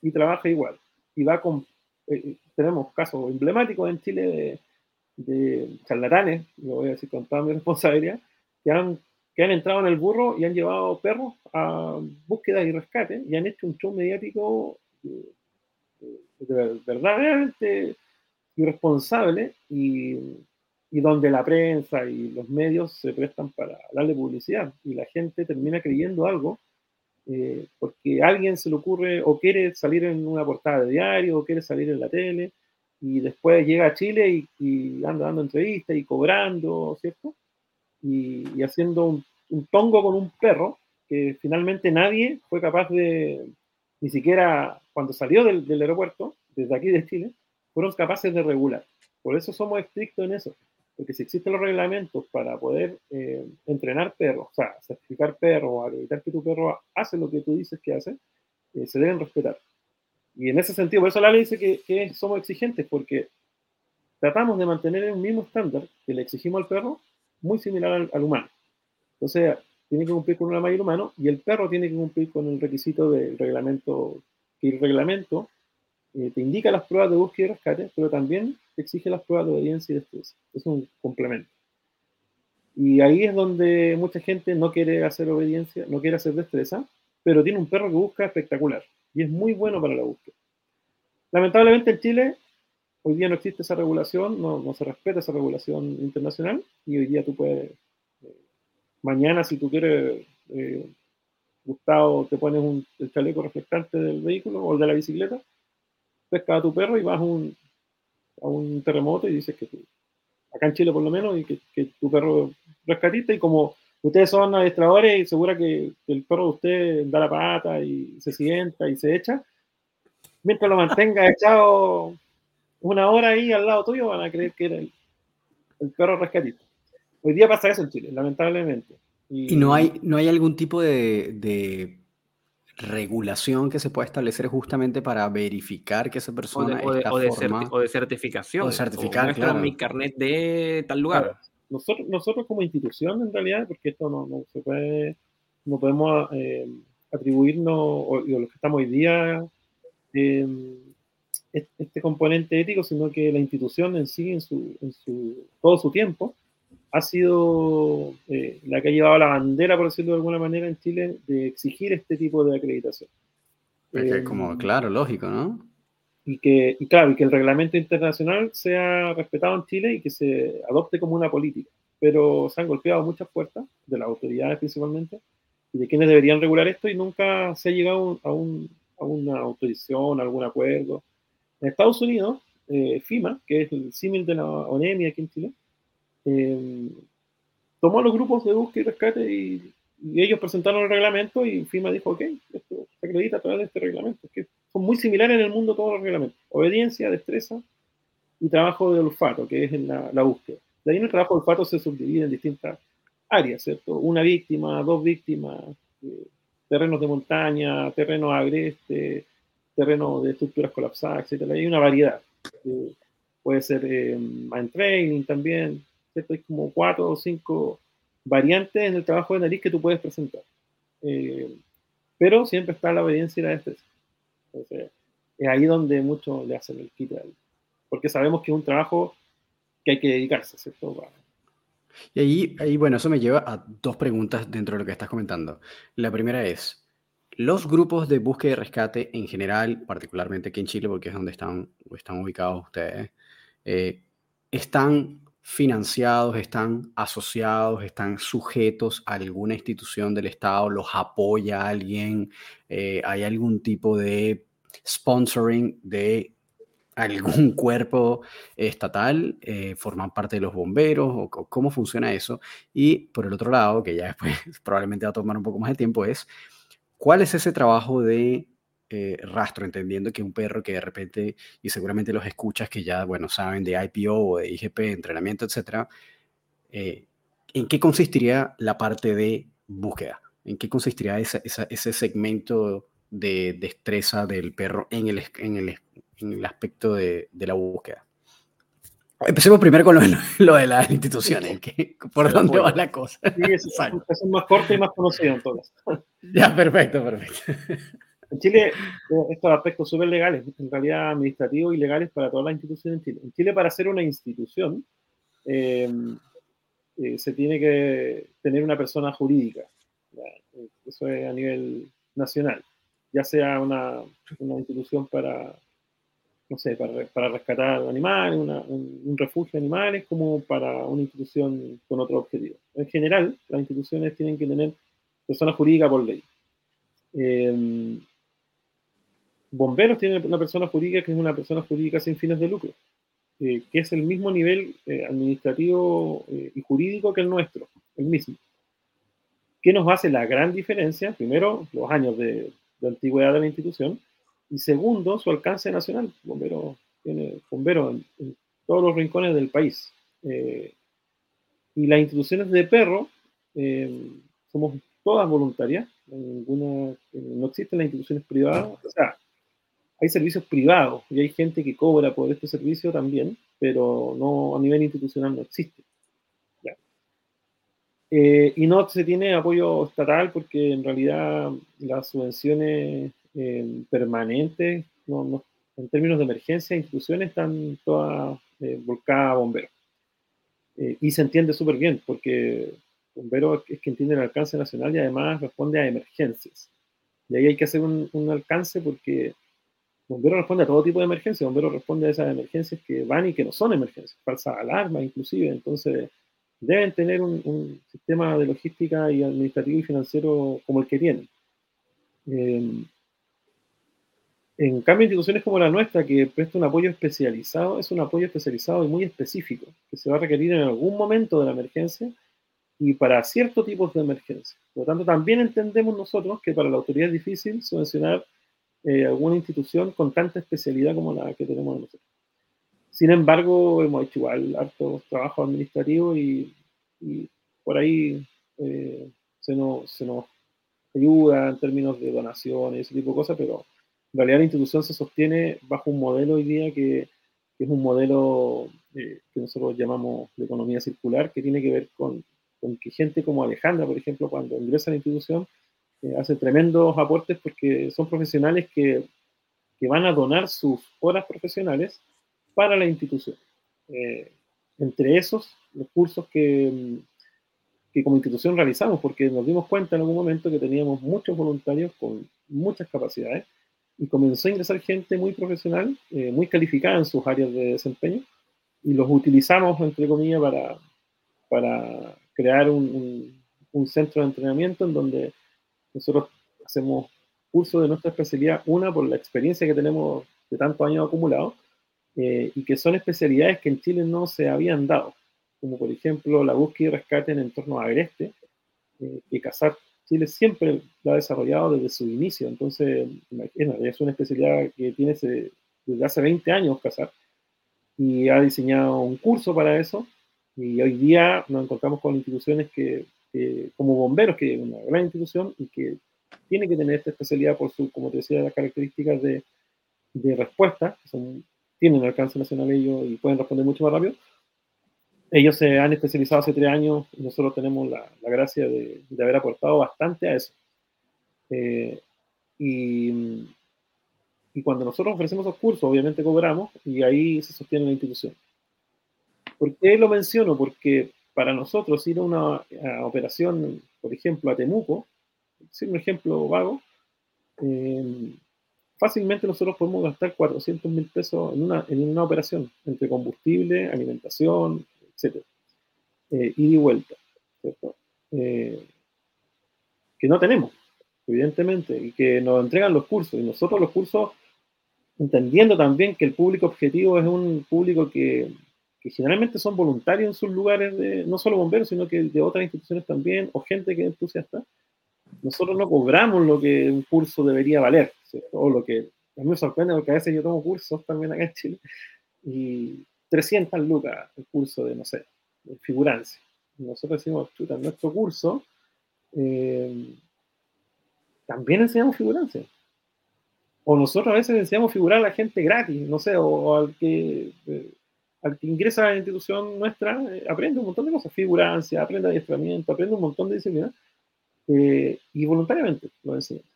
y trabaja igual, y va con... Eh, eh, tenemos casos emblemáticos en Chile de, charlatanes, lo voy a decir con toda mi responsabilidad, que han, entrado en el burro y han llevado perros a búsqueda y rescate y han hecho un show mediático eh, verdaderamente irresponsable y y donde la prensa y los medios se prestan para darle publicidad y la gente termina creyendo algo eh, porque a alguien se le ocurre o quiere salir en una portada de diario o quiere salir en la tele y después llega a Chile y, anda dando entrevistas y cobrando, ¿cierto? Y, haciendo un, tongo con un perro que finalmente nadie fue capaz de, ni siquiera cuando salió del, del aeropuerto, desde aquí de Chile, fueron capaces de regular. Por eso somos estrictos en eso porque si existen los reglamentos para poder eh, entrenar perros, o sea, certificar perros, acreditar que tu perro hace lo que tú dices que hace, eh, se deben respetar. Y en ese sentido, por eso la ley dice que, somos exigentes, porque tratamos de mantener un mismo estándar que le exigimos al perro, muy similar al, humano. Entonces, tiene que cumplir con una mayor humano y el perro tiene que cumplir con el requisito del reglamento, que el reglamento eh, te indica las pruebas de búsqueda y rescate, pero también te exige las pruebas de obediencia y destreza. Es un complemento. Y ahí es donde mucha gente no quiere hacer obediencia, no quiere hacer destreza, pero tiene un perro que busca espectacular y es muy bueno para la búsqueda. Lamentablemente en Chile, hoy día no existe esa regulación, no, se respeta esa regulación internacional y hoy día tú puedes, eh, mañana si tú quieres, eh, Gustavo, te pones un, el chaleco reflectante del vehículo o de la bicicleta, pescas a tu perro y vas a un, a un terremoto y dices que tú, acá en Chile por lo menos, y que, que tu perro rescatista y como ustedes son adiestradores y segura que, el perro de usted da la pata y se sienta y se echa, mientras lo mantenga echado una hora ahí al lado tuyo, van a creer que era el, el perro rescatista. Hoy día pasa eso en Chile, lamentablemente. Y, ¿Y no, hay, no hay algún tipo de, de, regulación que se pueda establecer justamente para verificar que esa persona o de, está o de, formada? o de certificación. O certificar, o claro. mi carnet de tal lugar. Claro. Nosotros, nosotros como institución, en realidad, porque esto no, no se puede, no podemos eh, atribuirnos, o, o, los que estamos hoy día, eh, este componente ético, sino que la institución en sí, en, su, en su, todo su tiempo, ha sido eh, la que ha llevado la bandera, por decirlo de alguna manera, en Chile, de exigir este tipo de acreditación. Eh, como, claro, lógico, ¿no? Y que, y claro, y que el reglamento internacional sea respetado en Chile y que se adopte como una política. Pero se han golpeado muchas puertas, de las autoridades principalmente, y de quienes deberían regular esto, y nunca se ha llegado a, un, a una autorización, a algún acuerdo. En Estados Unidos, eh, FIMA, que es el símil de la ONEMI aquí en Chile, eh, tomó los grupos de búsqueda y rescate y, ellos presentaron el reglamento y FIMA dijo, ok, esto se acredita a través de este reglamento. Que son muy similares en el mundo todos los reglamentos. Obediencia, destreza y trabajo de olfato, que es en la, búsqueda. De ahí en el trabajo de olfato se subdivide en distintas áreas, ¿cierto? Una víctima, dos víctimas, eh, terrenos de montaña, terrenos agrestes, terreno de estructuras colapsadas, etc. Hay una variedad. Eh, puede ser mind training también, ¿cierto? Hay como cuatro o cinco variantes en el trabajo de nariz que tú puedes presentar. Eh, pero siempre está la obediencia y la destreza. Entonces, es ahí donde muchos le hacen el kit. Porque sabemos que es un trabajo que hay que dedicarse, ¿cierto? Y ahí, ahí, bueno, eso me lleva a dos preguntas dentro de lo que estás comentando. La primera es, los grupos de búsqueda y rescate en general, particularmente aquí en Chile, porque es donde están, están ubicados ustedes, eh, están financiados, están asociados, están sujetos a alguna institución del Estado, los apoya alguien, eh, hay algún tipo de sponsoring de algún cuerpo estatal, eh, forman parte de los bomberos, o, o, cómo funciona eso. Y por el otro lado, que ya después probablemente va a tomar un poco más de tiempo, es ¿Cuál es ese trabajo de eh, rastro? Entendiendo que un perro que de repente, y seguramente los escuchas que ya, bueno, saben de IPO o de IGP, entrenamiento, etcétera, eh, ¿en qué consistiría la parte de búsqueda? ¿En qué consistiría esa, esa, ese segmento de destreza del perro en el, en el, en el aspecto de, de la búsqueda? Empecemos primero con lo de, lo de las instituciones, que, por dónde bueno. va la cosa. Sí, es, es más corto y más conocido en todas. Ya, perfecto, perfecto. En Chile, estos aspectos súper legales, en realidad administrativos y legales para todas las instituciones en Chile. En Chile, para ser una institución, eh, eh, se tiene que tener una persona jurídica. Eso es a nivel nacional. Ya sea una, institución para no sé, para, rescatar animales, un, refugio de animales, como para una institución con otro objetivo. En general, las instituciones tienen que tener persona jurídica por ley. Eh, bomberos tienen una persona jurídica que es una persona jurídica sin fines de lucro, eh, que es el mismo nivel eh, administrativo y jurídico que el nuestro, el mismo. ¿Qué nos hace la gran diferencia? Primero, los años de, antigüedad de la institución, y segundo, su alcance nacional. Bombero tiene bomberos en, en, todos los rincones del país. Eh, y las instituciones de perro eh, somos todas voluntarias. Ninguna, eh, no existen las instituciones privadas. O sea, hay servicios privados y hay gente que cobra por este servicio también, pero no a nivel institucional no existe. y no se tiene apoyo estatal porque en realidad las subvenciones eh, permanentes, no, no, en términos de emergencia, instituciones están todas eh, volcadas a bomberos. Eh, y se entiende súper bien, porque bombero es quien tiene el alcance nacional y además responde a emergencias. Y ahí hay que hacer un, un alcance porque Bombero responde a todo tipo de emergencias, Bombero responde a esas emergencias que van y que no son emergencias, falsas alarmas inclusive, entonces deben tener un, sistema de logística y administrativo y financiero como el que tienen. Eh, en cambio, instituciones como la nuestra, que presta un apoyo especializado, es un apoyo especializado y muy específico, que se va a requerir en algún momento de la emergencia y para ciertos tipos de emergencia. Por lo tanto, también entendemos nosotros que para la autoridad es difícil subvencionar eh, alguna institución con tanta especialidad como la que tenemos nosotros. Sin embargo, hemos hecho igual harto trabajo administrativo y, por ahí eh, se, nos, se nos ayuda en términos de donaciones ese tipo de cosas, pero en realidad la institución se sostiene bajo un modelo hoy día que, es un modelo eh, que nosotros llamamos de economía circular, que tiene que ver con, que gente como Alejandra, por ejemplo, cuando ingresa a la institución, eh, hace tremendos aportes porque son profesionales que, que, van a donar sus horas profesionales para la institución. Eh, entre esos, los cursos que, que como institución realizamos, porque nos dimos cuenta en algún momento que teníamos muchos voluntarios con muchas capacidades y comenzó a ingresar gente muy profesional, eh, muy calificada en sus áreas de desempeño, y los utilizamos, entre comillas, para, para crear un, un, centro de entrenamiento en donde nosotros hacemos curso de nuestra especialidad, una por la experiencia que tenemos de tantos años acumulados, eh, y que son especialidades que en Chile no se habían dado, como por ejemplo la búsqueda y rescate en entornos agrestes, eh, y cazar Chile siempre lo ha desarrollado desde su inicio. Entonces, es una especialidad que tiene desde hace 20 años cazar y ha diseñado un curso para eso. Y hoy día nos encontramos con instituciones que, como bomberos, que es una gran institución y que tiene que tener esta especialidad por su, como te decía, las características de, de respuesta, que son, tienen alcance nacional ellos y pueden responder mucho más rápido ellos se han especializado hace tres años y nosotros tenemos la, gracia de, haber aportado bastante a eso. Eh, y, y, cuando nosotros ofrecemos los cursos, obviamente cobramos y ahí se sostiene la institución. ¿Por qué lo menciono? Porque para nosotros ir a una operación, por ejemplo, a Temuco, sin un ejemplo vago, eh, fácilmente nosotros podemos gastar 400 mil pesos en una, en una operación, entre combustible, alimentación, etc. Eh, y vuelta, eh, que no tenemos, evidentemente, y que nos entregan los cursos. Y nosotros los cursos, entendiendo también que el público objetivo es un público que, generalmente son voluntarios en sus lugares, de, no solo bomberos, sino que de otras instituciones también, o gente que es entusiasta, nosotros no cobramos lo que un curso debería valer, o lo que a mí me sorprende porque a veces yo tomo cursos también acá en Chile y 300 lucas el curso de, no sé, de figurancia. Nosotros decimos, chuta, en nuestro curso eh, también enseñamos figurancia. O nosotros a veces enseñamos figurar a la gente gratis, no sé, o, al, que, eh, al que ingresa a la institución nuestra, eh, aprende un montón de cosas, figurancia, aprende adiestramiento, aprende un montón de disciplinas, y voluntariamente lo enseñamos.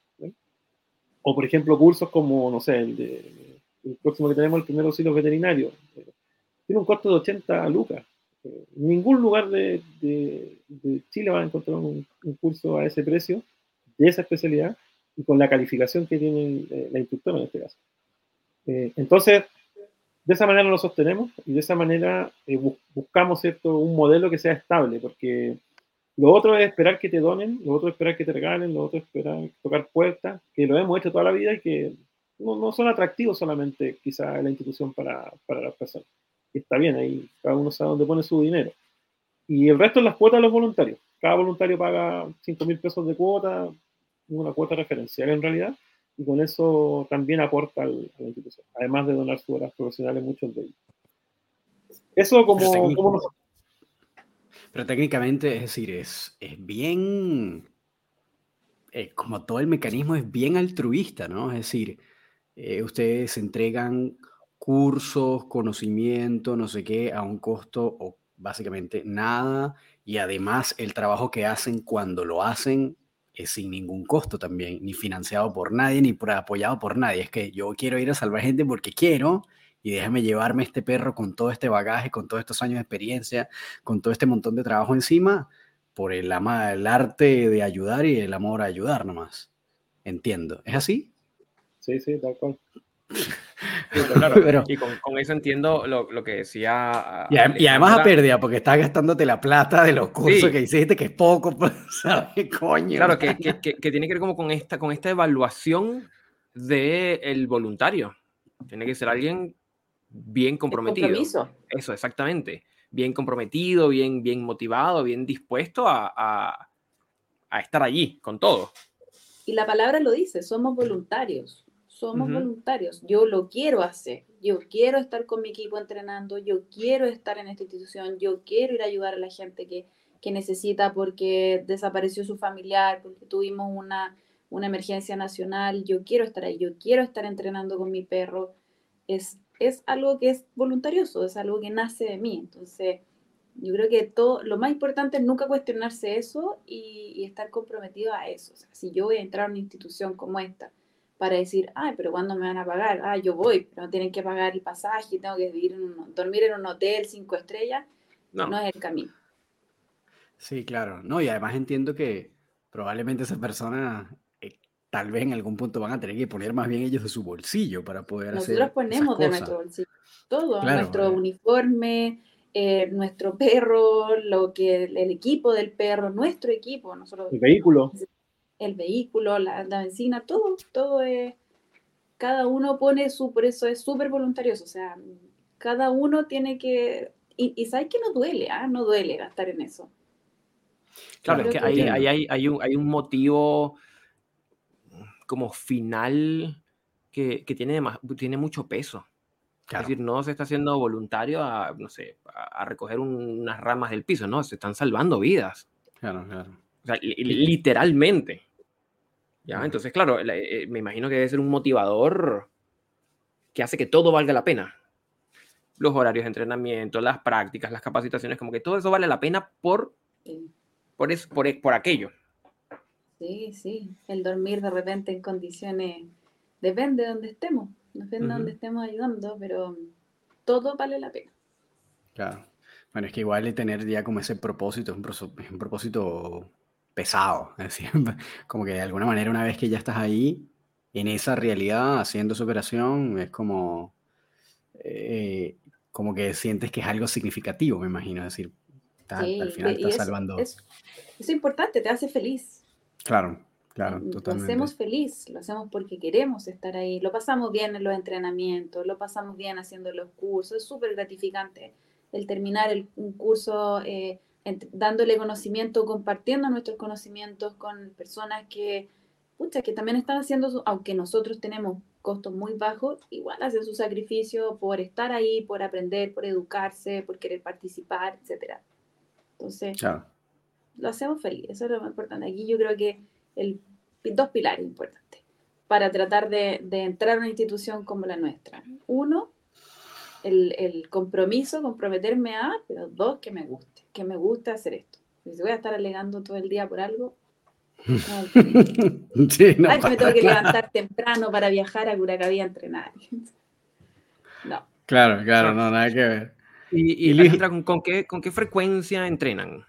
O por ejemplo, cursos como, no sé, el, de, el próximo que tenemos, el primer auxilio veterinario, tiene un costo de 80 lucas. En ningún lugar de, Chile va a encontrar un, curso a ese precio, de esa especialidad, y con la calificación que tiene eh, la instructora en este caso. Eh, entonces, de esa manera lo sostenemos y de esa manera eh, buscamos ¿cierto? un modelo que sea estable, porque lo otro es esperar que te donen, lo otro es esperar que te regalen, lo otro es esperar tocar puertas, que lo hemos hecho toda la vida y que no, no son atractivos solamente quizá la institución para, para las personas está bien, ahí cada uno sabe dónde pone su dinero. Y el resto es las cuotas de los voluntarios. Cada voluntario paga 5 mil pesos de cuota, una cuota referencial en realidad, y con eso también aporta a la institución, además de donar sus horas profesionales, muchos de ellos. Eso como... Pero, técnicamente, es decir, es, es bien, eh, como todo el mecanismo es bien altruista, ¿no? Es decir, eh, ustedes entregan cursos, conocimiento, no sé qué, a un costo o básicamente nada. Y además el trabajo que hacen cuando lo hacen es sin ningún costo también, ni financiado por nadie, ni apoyado por nadie. Es que yo quiero ir a salvar gente porque quiero y déjame llevarme este perro con todo este bagaje, con todos estos años de experiencia, con todo este montón de trabajo encima, por el, el arte de ayudar y el amor a ayudar nomás. Entiendo. ¿Es así? Sí, sí. claro, y con, con, eso entiendo lo, lo que decía. Y, y, además a pérdida, porque estás gastándote la plata de los cursos que hiciste, que es poco, pues, ¿sabes? Coño. Claro, que, que, que, tiene que ver como con esta, con esta evaluación del el voluntario. Tiene que ser alguien bien comprometido. Eso, exactamente. Bien comprometido, bien, bien motivado, bien dispuesto a, a, a estar allí con todo. Y la palabra lo dice, somos voluntarios somos voluntarios. Yo lo quiero hacer. Yo quiero estar con mi equipo entrenando. Yo quiero estar en esta institución. Yo quiero ir a ayudar a la gente que, que necesita porque desapareció su familiar, porque tuvimos una, una emergencia nacional. Yo quiero estar ahí. Yo quiero estar entrenando con mi perro. Es, es algo que es voluntarioso, es algo que nace de mí. Entonces, yo creo que todo, lo más importante es nunca cuestionarse eso y, y estar comprometido a eso. O sea, si yo voy a entrar a una institución como esta, para decir, ay, pero ¿cuándo me van a pagar? Ah, yo voy, pero no tienen que pagar el pasaje, tengo que vivir en dormir en un hotel cinco estrellas. No. no es el camino. Sí, claro. No, y además entiendo que probablemente esas personas eh, tal vez en algún punto van a tener que poner más bien ellos de su bolsillo para poder Nosotros hacer. Nosotros ponemos de nuestro bolsillo todo, nuestro eh. uniforme, eh, nuestro perro, lo que el equipo del perro, nuestro equipo, nosotros. El vehículo el vehículo, la, benzina, todo, todo es, cada uno pone su, por eso es súper voluntarioso, o sea, cada uno tiene que, y, y sabes que no duele, ¿ah? no duele gastar en eso. Claro, es que hay, hay, hay, un, hay un motivo como final que, que tiene, tiene mucho peso. Es decir, no se está haciendo voluntario a, no sé, a, recoger unas ramas del piso, no, se están salvando vidas. Claro, claro. O sea, literalmente. ¿Ya? Entonces, claro, eh, me imagino que debe ser un motivador que hace que todo valga la pena. Los horarios de entrenamiento, las prácticas, las capacitaciones, como que todo eso vale la pena por, por, eso, por, por aquello. Sí, sí. El dormir de repente en condiciones depende de donde estemos, depende de donde estemos ayudando, pero todo vale la pena. Claro. Bueno, es que igual tener ya como ese propósito, es un propósito pesado. Es como que de alguna manera una vez que ya estás ahí, en esa realidad, haciendo su operación, es como, eh, como que sientes que es algo significativo, me imagino. Es decir, al final estás salvando. Es, es, importante, te hace feliz. Claro, claro, totalmente. Lo hacemos feliz, lo hacemos porque queremos estar ahí. Lo pasamos bien en los entrenamientos, lo pasamos bien haciendo los cursos. Es súper gratificante el terminar el, un curso. Eh, dándole conocimiento, compartiendo nuestros conocimientos con personas que, pucha, que también están haciendo, aunque nosotros tenemos costos muy bajos, igual hacen su sacrificio por estar ahí, por aprender, por educarse, por querer participar, etc. Entonces, lo hacemos feliz, eso es lo más importante. Aquí yo creo que el, dos pilares importantes para tratar de, de entrar a una institución como la nuestra. Uno, el, el, compromiso, comprometerme a, pero dos, que me guste que me gusta hacer esto. Si voy a estar alegando todo el día por algo, no, sí, no Ay, me tengo que levantar temprano para viajar a Curacaví a entrenar. No. Claro, claro, no, nada que ver. ¿Y, y ¿con, con, qué, con qué frecuencia entrenan?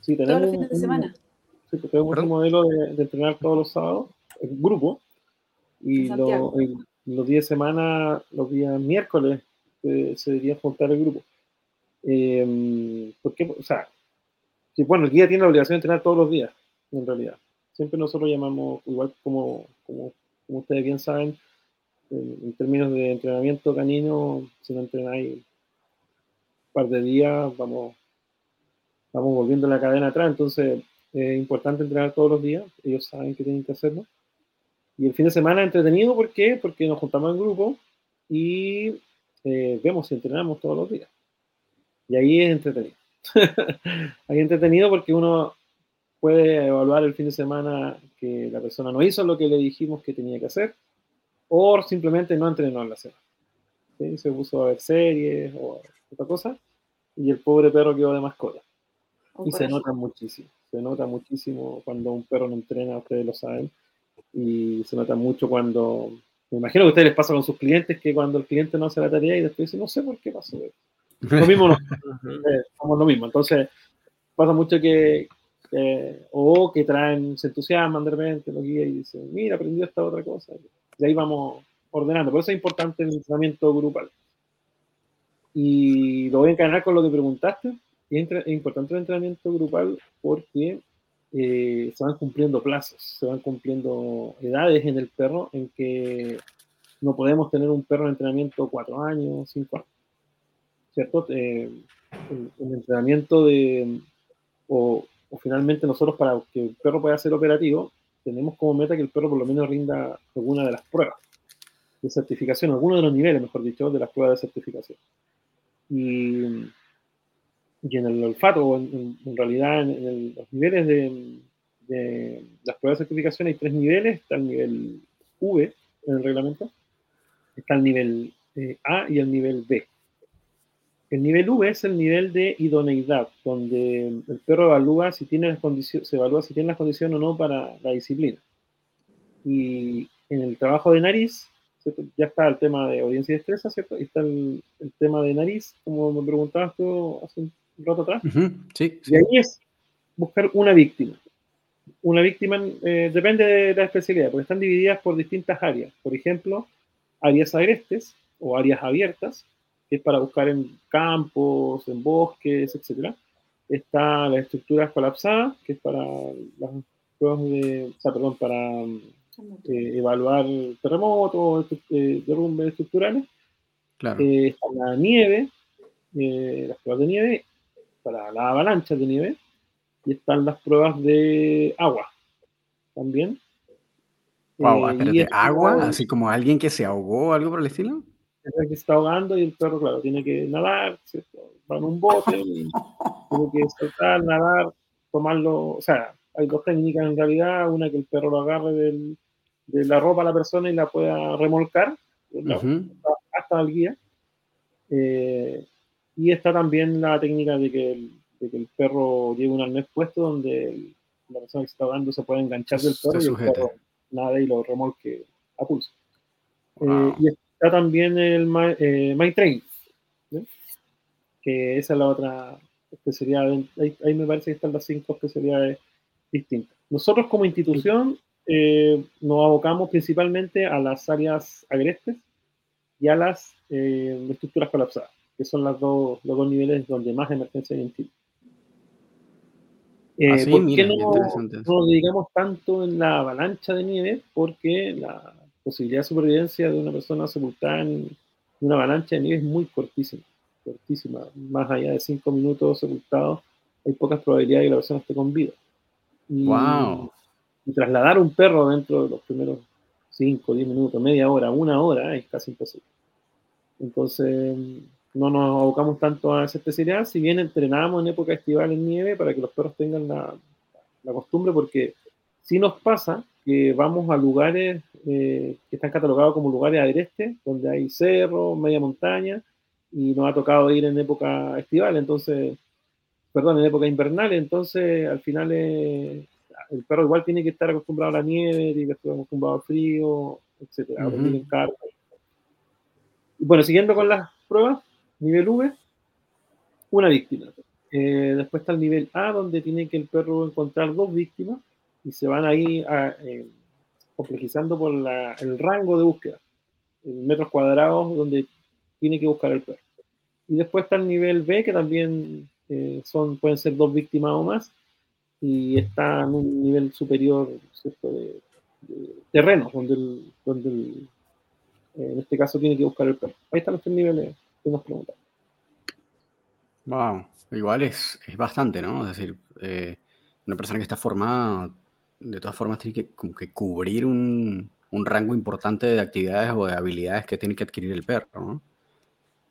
Sí, tenemos todos los fines de semana. Sí, tenemos un modelo de, de, entrenar todos los sábados, en grupo, y lo, los días de semana, los días miércoles, se debería juntar el grupo. Eh, porque, o sea, que, bueno, el guía tiene la obligación de entrenar todos los días, en realidad. Siempre nosotros llamamos, igual como, como, ustedes bien saben, en, términos de entrenamiento canino, si no entrenáis un par de días, vamos, vamos volviendo la cadena atrás. Entonces, es importante entrenar todos los días. Ellos saben que tienen que hacerlo. Y el fin de semana entretenido, ¿por qué? Porque nos juntamos en grupo y eh, vemos si entrenamos todos los días. Y ahí es entretenido. ahí es entretenido porque uno puede evaluar el fin de semana que la persona no hizo lo que le dijimos que tenía que hacer o simplemente no entrenó en la semana. Se puso a ver series o otra cosa y el pobre perro quedó de mascota. Y se nota muchísimo, se nota muchísimo cuando un perro no entrena, ustedes lo saben, y se nota mucho cuando me imagino que a ustedes les pasa con sus clientes que cuando el cliente no hace la tarea y después dice, no sé por qué pasó. Lo mismo, no, eh, somos lo mismo. Entonces, pasa mucho que, o que traen, se entusiasman de repente los guías y dicen, mira, aprendió esta otra cosa. Y ahí vamos ordenando. Por eso es importante el entrenamiento grupal. Y lo voy a encadenar con lo que preguntaste. Es importante el entrenamiento grupal porque eh, se van cumpliendo plazos, se van cumpliendo edades en el perro en que no podemos tener un perro en entrenamiento cuatro años, cinco años. ¿Cierto? Eh, entrenamiento de, o, o, finalmente nosotros para que el perro pueda ser operativo, tenemos como meta que el perro por lo menos rinda alguna de las pruebas de certificación, alguno de los niveles, mejor dicho, de las pruebas de certificación. Y y en el olfato, en, en, realidad en, los niveles de, las pruebas de certificación hay tres niveles, está el nivel V en el reglamento, está el nivel eh, A y el nivel B. El nivel V es el nivel de idoneidad, donde el perro evalúa si tiene las condiciones, se evalúa si tiene las condiciones o no para la disciplina. Y en el trabajo de nariz, ya está el tema de audiencia y destreza, ¿cierto? Y está el, el, tema de nariz, como me preguntabas tú hace un rato atrás. sí, Y ahí es buscar una víctima. Una víctima eh, depende de la especialidad, porque están divididas por distintas áreas. Por ejemplo, áreas agrestes o áreas abiertas, que es para buscar en campos, en bosques, etc. Está las estructuras colapsadas, que es para las pruebas de, o sea, perdón, para eh, evaluar terremotos, eh, derrumbes estructurales. Claro. está la nieve, las pruebas de nieve, para la avalancha de nieve y están las pruebas de agua también. Wow, eh, agua, así como alguien que se ahogó o algo por el estilo. que se está ahogando y el perro, claro, tiene que nadar, va en un bote, y tiene que saltar, nadar, tomarlo, o sea, hay dos técnicas en realidad, una que el perro lo agarre del, de la ropa a la persona y la pueda remolcar, hasta el guía. Eh, y está también la técnica de que el, de que el perro lleve un arnés puesto donde la persona que se está ahogando se puede enganchar del perro y el perro nada y lo remolque a pulso. Eh, y está también el My, eh, Train, que esa es la otra especialidad. Ahí, ahí, me parece que están las cinco especialidades distintas. Nosotros como institución eh, nos abocamos principalmente a las áreas agrestes y a las eh, estructuras colapsadas que son las dos, los dos niveles donde más emergencia hay en Chile. Eh, ah, ¿Por qué no, nos dedicamos tanto en la avalancha de nieve? Porque la posibilidad de supervivencia de una persona sepultada en una avalancha de nieve es muy cortísima, cortísima. Más allá de cinco minutos sepultados, hay pocas probabilidades de que la persona esté con vida. Y, wow. y trasladar un perro dentro de los primeros 5, 10 minutos, media hora, una hora, es casi imposible. Entonces, no nos abocamos tanto a esa especialidad, si bien entrenamos en época estival en nieve para que los perros tengan la, la costumbre, porque si nos pasa que vamos a lugares eh, que están catalogados como lugares agrestes, donde hay cerro, media montaña, y nos ha tocado ir en época estival, entonces, perdón, en época invernal, entonces al final el perro igual tiene que estar acostumbrado a la nieve, tiene que estar acostumbrado al frío, etc. Bueno, siguiendo con las pruebas, Nivel V, una víctima. Eh, después está el nivel A, donde tiene que el perro encontrar dos víctimas y se van ahí a, eh, complejizando por el rango de búsqueda, en metros cuadrados donde tiene que buscar el perro. Y después está el nivel B, que también eh, son, pueden ser dos víctimas o más, y está en un nivel superior De, terreno, donde, el, donde en este caso tiene que buscar el perro. Ahí están los tres niveles que nos preguntan. Wow, igual es, es bastante, ¿no? Es decir, eh, una persona que está formada, de todas formas, tiene que, como que cubrir un, un, rango importante de actividades o de habilidades que tiene que adquirir el perro, ¿no?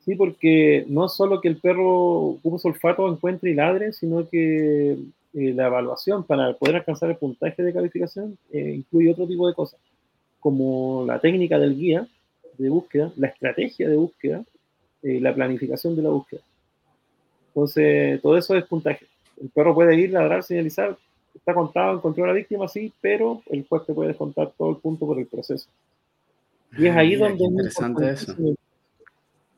Sí, porque no solo que el perro su olfato, encuentre y ladre, sino que eh, la evaluación para poder alcanzar el puntaje de calificación eh, incluye otro tipo de cosas, como la técnica del guía de búsqueda, la estrategia de búsqueda, eh, la planificación de la búsqueda. Entonces, todo eso es puntaje. El perro puede ir, ladrar, señalizar, está contado, encontró a la víctima, sí, pero el juez te puede descontar todo el punto por el proceso. Y es ahí donde es interesante eso.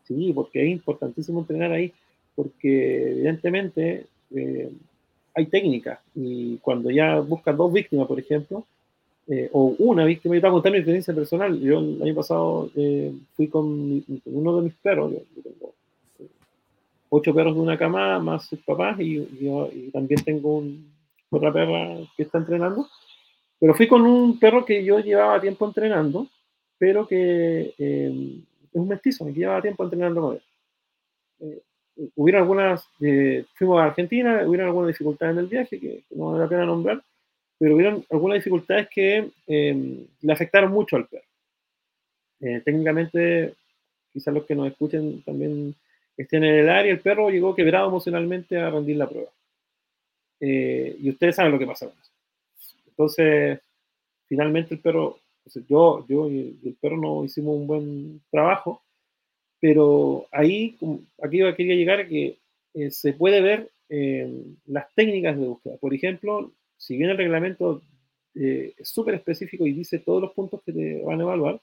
Sí, porque es importantísimo entrenar ahí, porque evidentemente eh, hay técnicas y cuando ya buscas dos víctimas, por ejemplo, eh, o una víctima, yo te voy a contar mi experiencia personal. Yo el año pasado eh, fui con, uno de mis perros, yo, tengo eh, ocho perros de una cama más sus papás y, yo, también tengo otra perra que está entrenando. Pero fui con un perro que yo llevaba tiempo entrenando, pero que es un mestizo, que llevaba tiempo entrenando con él. hubieron algunas, fuimos a Argentina, hubieron algunas dificultades en el viaje que no vale la pena nombrar, pero hubieron algunas dificultades que em, le afectaron mucho al perro. Eh, técnicamente, quizás los que nos escuchen también estén en el área, el perro llegó quebrado emocionalmente a rendir la prueba. Eh, y ustedes saben lo que pasa con eso. Entonces, finalmente el perro, yo, yo y el perro no hicimos un buen trabajo, pero ahí, aquí quería llegar que eh, se puede ver em, las técnicas de búsqueda. Por ejemplo, si bien el reglamento eh, es súper específico y dice todos los puntos que te van a evaluar,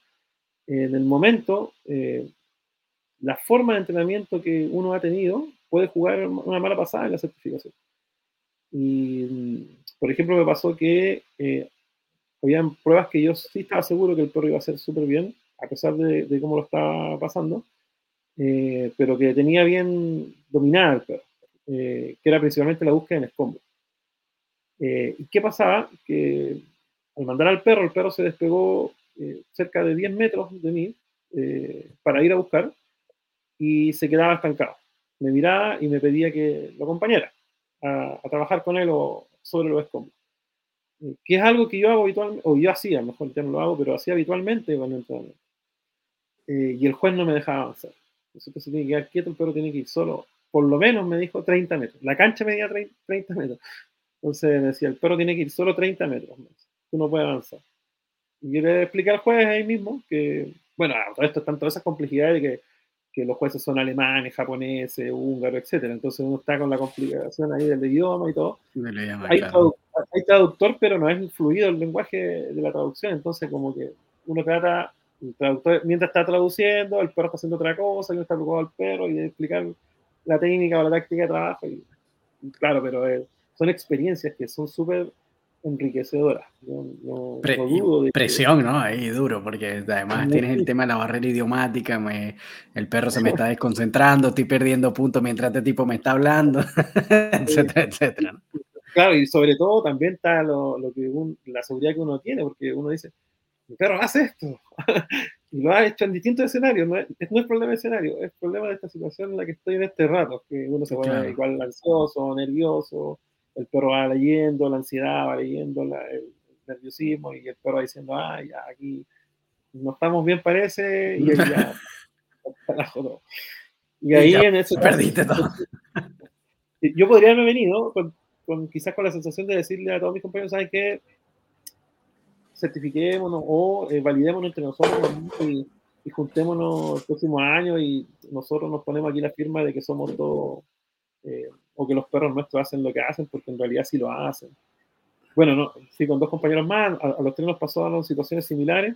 en el momento, eh, la forma de entrenamiento que uno ha tenido puede jugar una mala pasada en la certificación. Y, por ejemplo, me pasó que eh, habían pruebas que yo sí estaba seguro que el perro iba a hacer súper bien, a pesar de, cómo lo estaba pasando, pero que tenía bien dominada el perro, que era principalmente la búsqueda en escombros. Eh, ¿Y qué pasaba? Que al mandar al perro, el perro se despegó eh, cerca de 10 metros de mí eh, para ir a buscar y se quedaba estancado. Me miraba y me pedía que lo acompañara a, trabajar con él o sobre los escombros. que es algo que yo hago habitualmente, o yo hacía, mejor ya no lo hago, pero hacía habitualmente cuando entrenamiento. y el juez no me dejaba avanzar. Entonces se tiene que quedar quieto, el perro tiene que ir solo, por lo menos me dijo 30 metros. La cancha medía 30 metros. Entonces decía, el perro tiene que ir solo 30 metros, tú no puedes avanzar. Y yo le expliqué al juez ahí mismo que, bueno, todo esto están todas esas complejidades de que, que, los jueces son alemanes, japoneses, húngaros, etc. Entonces uno está con la complicación ahí del idioma y todo. hay, hay, traductor, pero no es fluido el lenguaje de la traducción, entonces como que uno trata, el traductor, mientras está traduciendo, el perro está haciendo otra cosa, y uno está preocupado al perro y de explicar la técnica o la táctica de trabajo. Y, claro, pero... es son experiencias que son súper enriquecedoras. presión, ¿no? Ahí duro, porque además tienes el tema de la barrera idiomática, el perro se me está desconcentrando, estoy perdiendo puntos mientras este tipo me está hablando, etcétera, etcétera. Claro, y sobre todo también está lo, que la seguridad que uno tiene, porque uno dice, mi perro hace esto, y lo ha hecho en distintos escenarios, no es, no es problema de escenario, es problema de esta situación en la que estoy en este rato, que uno se pone igual ansioso, nervioso, el perro va leyendo, la ansiedad va leyendo, el nerviosismo y el perro va diciendo, ah, ya aquí no estamos bien parece, y ya, Y ahí en ese Perdiste todo. Yo podría haberme venido con, quizás con la sensación de decirle a todos mis compañeros, ¿saben qué? Certifiquémonos o eh, validémonos entre nosotros y, juntémonos el próximo año y nosotros nos ponemos aquí la firma de que somos todos eh, o que los perros nuestros hacen lo que hacen, porque en realidad sí lo hacen. Bueno, no, sí, con dos compañeros más, a, los tres nos pasaron situaciones similares.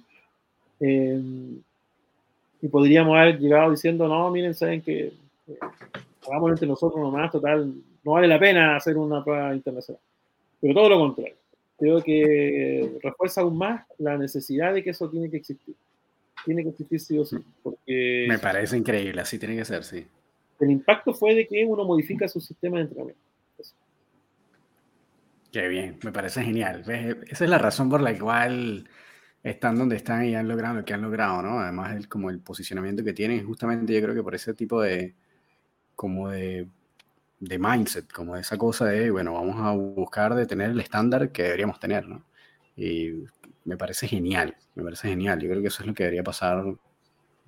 Eh, y podríamos haber llegado diciendo, no, miren, saben que eh, entre nosotros nomás, total, no vale la pena hacer una prueba internacional. Pero todo lo contrario. Creo que refuerza aún más la necesidad de que eso tiene que existir. Tiene que existir sí o sí. Porque... Me parece increíble, así tiene que ser, sí el impacto fue de que uno modifica su sistema de entrenamiento. Qué bien, me parece genial. Esa es la razón por la cual están donde están y han logrado lo que han logrado, ¿no? Además, el, como el posicionamiento que tienen, justamente yo creo que por ese tipo de, como de, de mindset, como de esa cosa de, bueno, vamos a buscar de tener el estándar que deberíamos tener, ¿no? Y me parece genial, me parece genial. Yo creo que eso es lo que debería pasar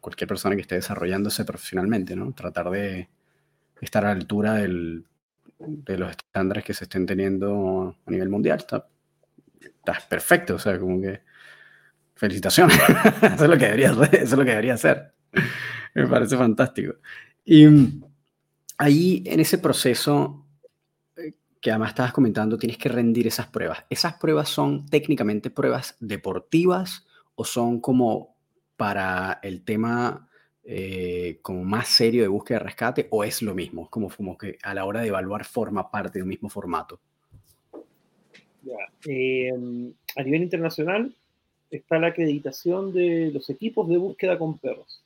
cualquier persona que esté desarrollándose profesionalmente, ¿no? Tratar de estar a la altura del, de los estándares que se estén teniendo a nivel mundial. Está, está perfecto, o sea, como que felicitaciones. eso, es lo que debería, eso es lo que debería hacer. Me parece fantástico. Y ahí en ese proceso eh, que además estabas comentando, tienes que rendir esas pruebas. ¿Esas pruebas son técnicamente pruebas deportivas o son como para el tema eh, como más serio de búsqueda de rescate o es lo mismo? Como, como que a la hora de evaluar forma parte del mismo formato. Eh, a nivel internacional está la acreditación de los equipos de búsqueda con perros,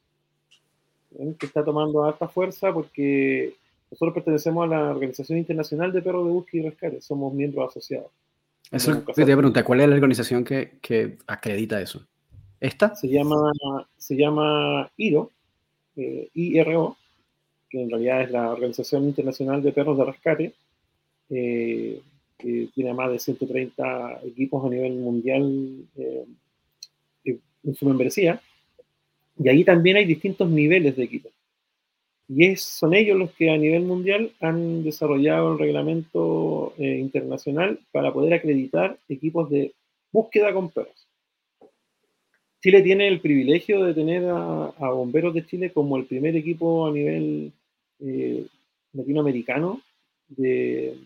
¿eh? que está tomando alta fuerza porque nosotros pertenecemos a la Organización Internacional de Perros de Búsqueda y Rescate, somos miembros asociados. Eso te pregunta, ¿cuál es la organización que, que, acredita eso? ¿Esta? Se llama, se llama IRO, eh, IRO, que en realidad es la Organización Internacional de Perros de Rescate, eh, que tiene más de 130 equipos a nivel mundial eh, en su membresía. Y ahí también hay distintos niveles de equipos. Y es, son ellos los que a nivel mundial han desarrollado el reglamento internacional para poder acreditar equipos de búsqueda con perros. Chile tiene el privilegio de tener a, Bomberos de Chile como el primer equipo a nivel eh, latinoamericano de,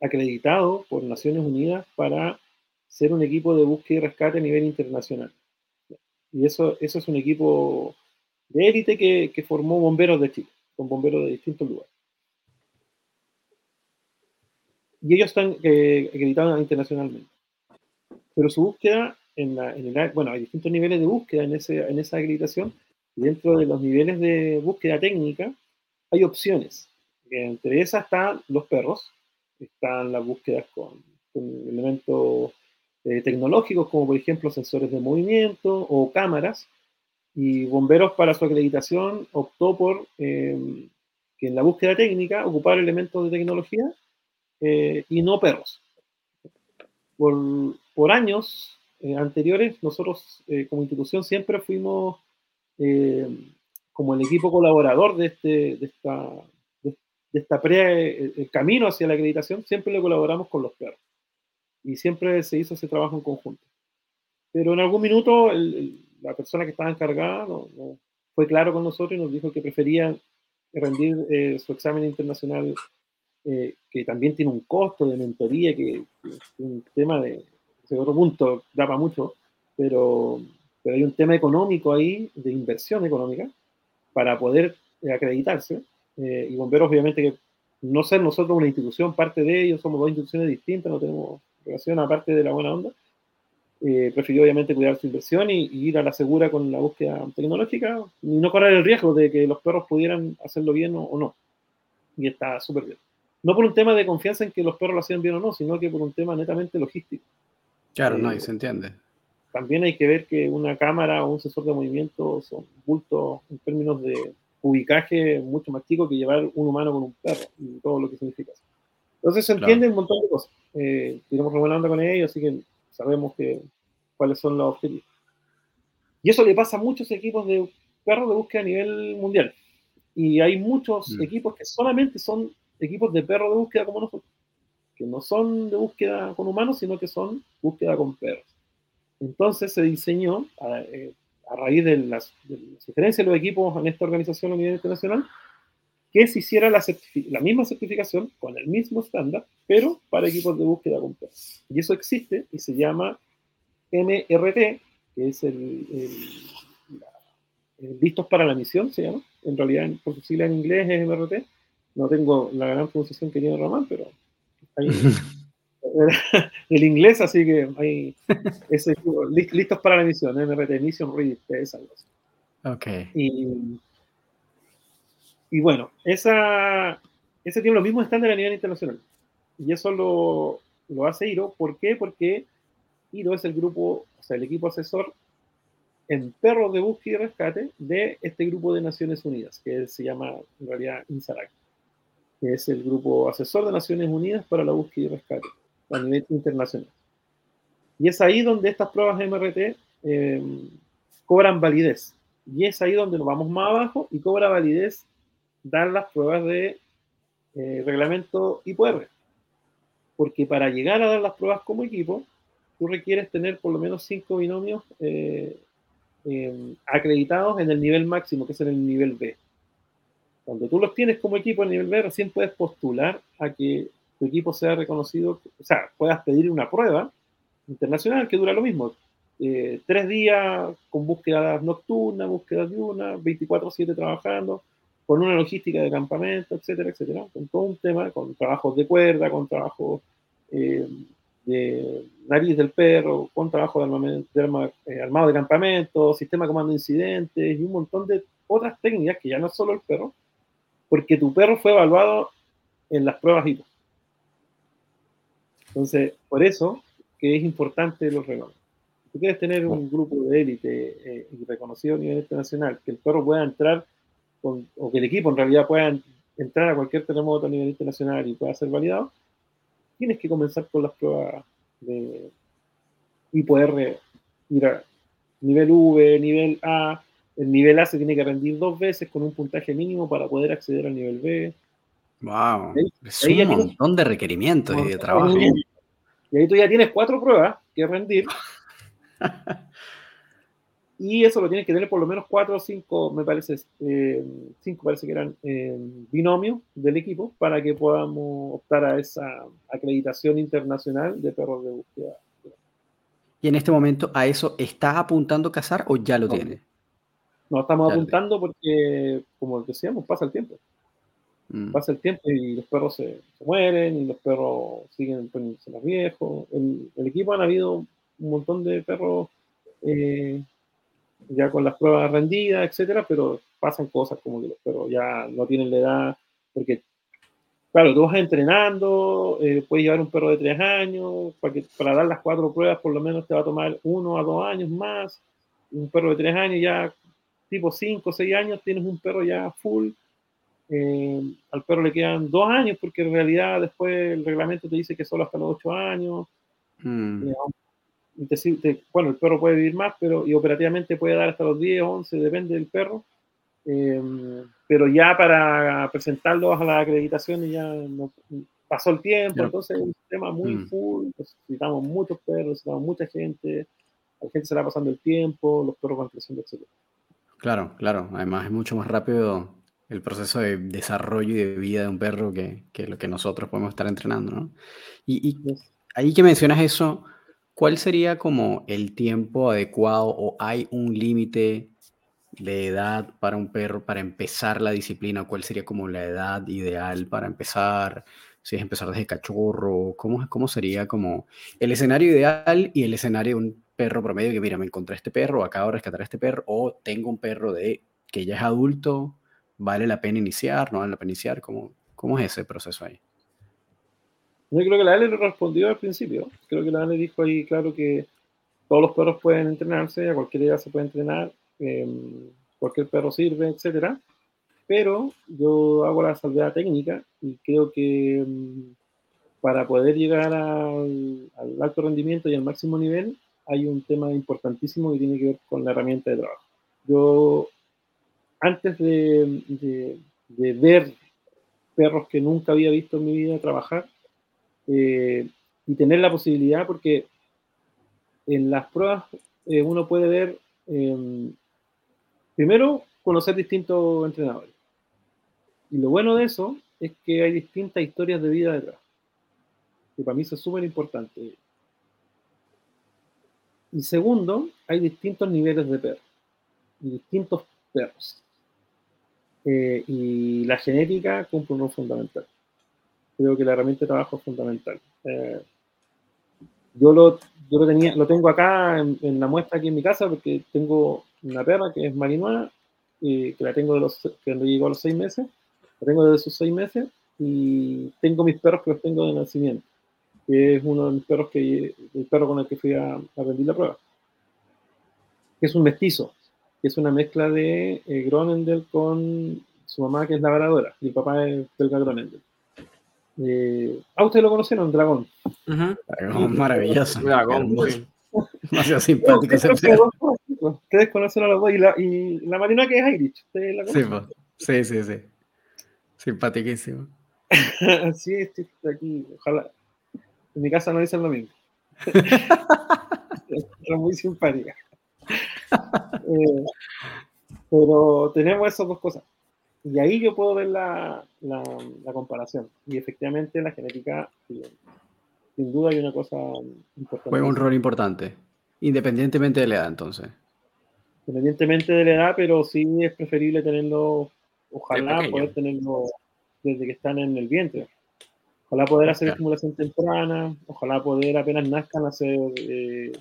acreditado por Naciones Unidas para ser un equipo de búsqueda y rescate a nivel internacional. Y eso, eso es un equipo de élite que, que formó bomberos de Chile, con bomberos de distintos lugares. Y ellos están eh, acreditados internacionalmente. Pero su búsqueda, en, la, en el, bueno, hay distintos niveles de búsqueda en, ese, en esa acreditación. Y dentro de los niveles de búsqueda técnica hay opciones. Entre esas están los perros, están las búsquedas con, elementos eh, tecnológicos, como por ejemplo sensores de movimiento o cámaras, y Bomberos para su acreditación optó por em, que en la búsqueda técnica ocupar elementos de tecnología eh, y no perros. Por, por años eh, anteriores, nosotros como institución siempre fuimos em, como el equipo colaborador de, este, de esta, de esta pre, el camino hacia la acreditación, siempre le colaboramos con los perros. Y siempre se hizo ese trabajo en conjunto. Pero en algún minuto la persona que estaba encargada no, fue claro con nosotros y nos dijo que prefería rendir eh, su examen internacional, eh, que también tiene un costo de mentoría, que, es un tema de, ese otro punto, da para mucho, pero, pero hay un tema económico ahí, de inversión económica, para poder acreditarse eh, y bomberos, obviamente, que no ser nosotros una institución, parte de ellos, somos dos instituciones distintas, no tenemos relación aparte de la buena onda. Eh, prefirió obviamente cuidar su inversión y, ir a la segura con la búsqueda tecnológica y no correr el riesgo de que los perros pudieran hacerlo bien o, no. Y está súper bien. No por un tema de confianza en que los perros lo hacían bien o no, sino que por un tema netamente logístico. Claro, no, y eh, se entiende. También hay que ver que una cámara o un sensor de movimiento son bultos en términos de ubicaje mucho más chico que llevar un humano con un perro y todo lo que significa Entonces se entiende un montón de cosas. Eh, tenemos buena onda con ellos, así que sabemos que, cuáles son los objetivos. Y eso le pasa a muchos equipos de perros de búsqueda a nivel mundial. Y hay muchos mm. equipos que solamente son equipos de perros de búsqueda como nosotros, que no son de búsqueda con humanos, sino que son búsqueda con perros. Entonces se diseñó, eh, a raíz de las, de de los equipos en esta organización a nivel internacional, que se hiciera la, misma certificación con el mismo estándar, pero para equipos de búsqueda con perros. Y eso existe y se llama MRT, que es el, listos para la misión, se llama. En realidad, por su sigla en inglés es MRT. No tengo la gran pronunciación que tiene Ramán, pero ahí el inglés, así que ese, listos para la misión, MRT, Mission Ready, es algo así. Ok. Y, y bueno, esa, ese tiene los mismos estándares a nivel internacional. Y eso lo, lo hace IRO. ¿Por qué? Porque IRO es el grupo, o sea, el equipo asesor en perros de búsqueda y rescate de este grupo de Naciones Unidas, que se llama en realidad INSARAC, que es el grupo asesor de Naciones Unidas para la búsqueda y rescate a nivel internacional. Y es ahí donde estas pruebas MRT eh, cobran validez. Y es ahí donde nos vamos más abajo y cobra validez dar las pruebas de eh, reglamento IPR. Porque para llegar a dar las pruebas como equipo, tú requieres tener por lo menos cinco binomios eh, acreditados en el nivel máximo, que es en el nivel B. Cuando tú los tienes como equipo el nivel B, recién puedes postular a que tu equipo sea reconocido, o sea, puedas pedir una prueba internacional que dura lo mismo. Eh, tres días con búsqueda nocturna, búsqueda diurna, 24-7 trabajando, con una logística de campamento, etcétera, etcétera, con todo un tema, con trabajos de cuerda, con trabajos eh, de nariz del perro, con trabajo de, armamento, de eh, armado de campamento, sistema de comando de incidentes y un montón de otras técnicas que ya no es solo el perro, porque tu perro fue evaluado en las pruebas ITO. Entonces, por eso que es importante los regalos. Si tú quieres tener un grupo de élite eh, y reconocido a nivel internacional, que el perro pueda entrar, o que el equipo en realidad pueda entrar a cualquier terremoto a nivel internacional y pueda ser validado, tienes que comenzar con las pruebas de IPR, ir a nivel V, nivel A. El nivel A se tiene que rendir dos veces con un puntaje mínimo para poder acceder al nivel B. Wow, es un montón de requerimientos y de trabajo. Y ahí tú ya tienes cuatro pruebas que rendir. y eso lo tienes que tener por lo menos cuatro o cinco, me parece, eh, cinco parece que eran eh, binomios del equipo para que podamos optar a esa acreditación internacional de perros de búsqueda. ¿Y en este momento a eso está apuntando Casar o ya lo tiene? No, estamos apuntando porque, como decíamos, pasa el tiempo. Mm. Pasa el tiempo y los perros se, mueren y los perros siguen poniéndose más viejos. En el equipo han habido un montón de perros eh, ya con las pruebas rendidas, etcétera, pero pasan cosas como que los perros ya no tienen la edad, porque, claro, tú vas entrenando, eh, puedes llevar un perro de tres años, para, que, para dar las cuatro pruebas por lo menos te va a tomar uno a dos años más, un perro de tres años ya, tipo cinco o seis años, tienes un perro ya full, eh, al perro le quedan dos años porque en realidad después el reglamento te dice que solo hasta los ocho años. Mm. Eh, bueno, el perro puede vivir más, pero y operativamente puede dar hasta los 10, 11, depende del perro. Eh, pero ya para presentarlos a la acreditación ya no, pasó el tiempo, entonces es un sistema muy mm. full, necesitamos muchos perros, necesitamos mucha gente, la gente se va pasando el tiempo, los perros van creciendo, etc. Claro, claro, además es mucho más rápido el proceso de desarrollo y de vida de un perro que, que lo que nosotros podemos estar entrenando, ¿no? Y, y, ahí que mencionas eso, ¿cuál sería como el tiempo adecuado o hay un límite de edad para un perro para empezar la disciplina? ¿Cuál sería como la edad ideal para empezar? Si es empezar desde cachorro, ¿cómo, cómo sería como el escenario ideal y el escenario de un perro promedio que, mira, me encontré este perro, acabo de rescatar este perro, o tengo un perro de que ya es adulto, ¿Vale la pena iniciar? ¿No vale la pena iniciar? ¿Cómo, cómo es ese proceso ahí? Yo creo que la Ale lo respondió al principio. Creo que la Ale dijo ahí, claro, que todos los perros pueden entrenarse, a cualquier edad se puede entrenar, em, cualquier perro sirve, etcétera. Pero yo hago la salvedad técnica y creo que em, para poder llegar al, alto rendimiento y al máximo nivel hay un tema importantísimo que tiene que ver con la herramienta de trabajo. Yo antes de, ver perros que nunca había visto en mi vida trabajar eh, y tener la posibilidad, porque en las pruebas eh, uno puede ver, em, primero, conocer distintos entrenadores. Y lo bueno de eso es que hay distintas historias de vida detrás, que para mí eso es súper importante. Y segundo, hay distintos niveles de perros y distintos perros. Eh, y la genética cumple un rol fundamental. Creo que la herramienta de trabajo es fundamental. Eh, yo lo, yo lo, tenía, lo tengo acá en, la muestra aquí en mi casa porque tengo una perra que es Malinois, que la tengo de los, que llegó a los seis meses, la tengo desde sus seis meses y tengo mis perros que los tengo de nacimiento, que es uno de mis perros que, el perro con el que fui a, a rendir la prueba, que es un mestizo, que es una mezcla de eh, Gronendel con su mamá, que es labradora, y el papá es belga Gronendel. Eh, ¿A ustedes lo conocieron? Dragón. Dragón, maravilloso. Dragón, muy demasiado simpático. Ustedes conocen a los dos y la, y la marina que es Irish. ¿Ustedes la conocen? Sí, sí, sí, sí. Simpaticísimo. sí, estoy aquí. Ojalá. En mi casa no dicen lo mismo. es muy simpática. Eh, pero tenemos esas dos cosas. Y ahí yo puedo ver la, la, comparación. Y efectivamente la genética, sin duda hay una cosa importante. Juega un rol importante, independientemente de la edad entonces. Independientemente de la edad, pero sí es preferible tenerlo, ojalá poder tenerlo desde que están en el vientre. Ojalá poder hacer estimulación temprana, ojalá poder apenas nazcan hacer eh,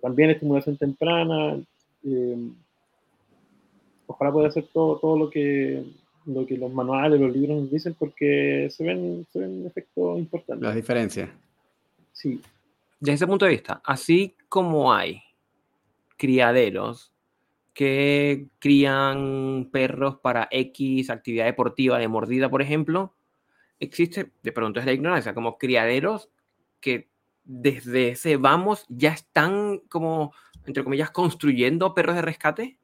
también estimulación temprana, eh, ojalá poder hacer todo, todo lo, que, lo que los manuales, los libros nos dicen, porque se ven, se ven efectos importantes. Las diferencias. Sí. Desde ese punto de vista, así como hay criaderos que crían perros para X actividad deportiva de mordida, por ejemplo, existe, de pronto es la ignorancia, como criaderos que desde ese vamos ya están como, entre comillas, construyendo perros de rescate.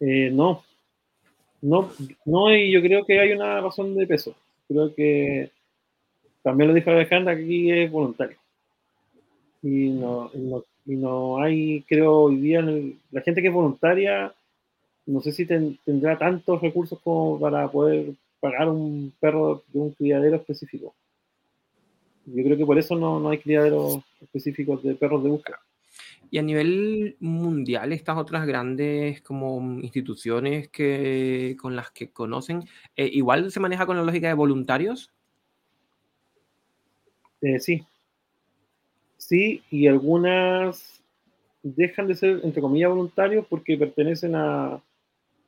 Eh, no, no, no, y yo creo que hay una razón de peso. Creo que también lo dijo Alejandra, que aquí es voluntario. Y no, y no hay, creo, hoy día, la gente que es voluntaria, no sé si tendrá tantos recursos como para poder pagar un perro de un criadero específico. Yo creo que por eso no, no hay criaderos específicos de perros de búsqueda. Y a nivel mundial, estas otras grandes como instituciones que, con las que conocen, eh, ¿igual se maneja con la lógica de voluntarios? Eh, sí, sí, y algunas dejan de ser, entre comillas, voluntarios porque pertenecen a,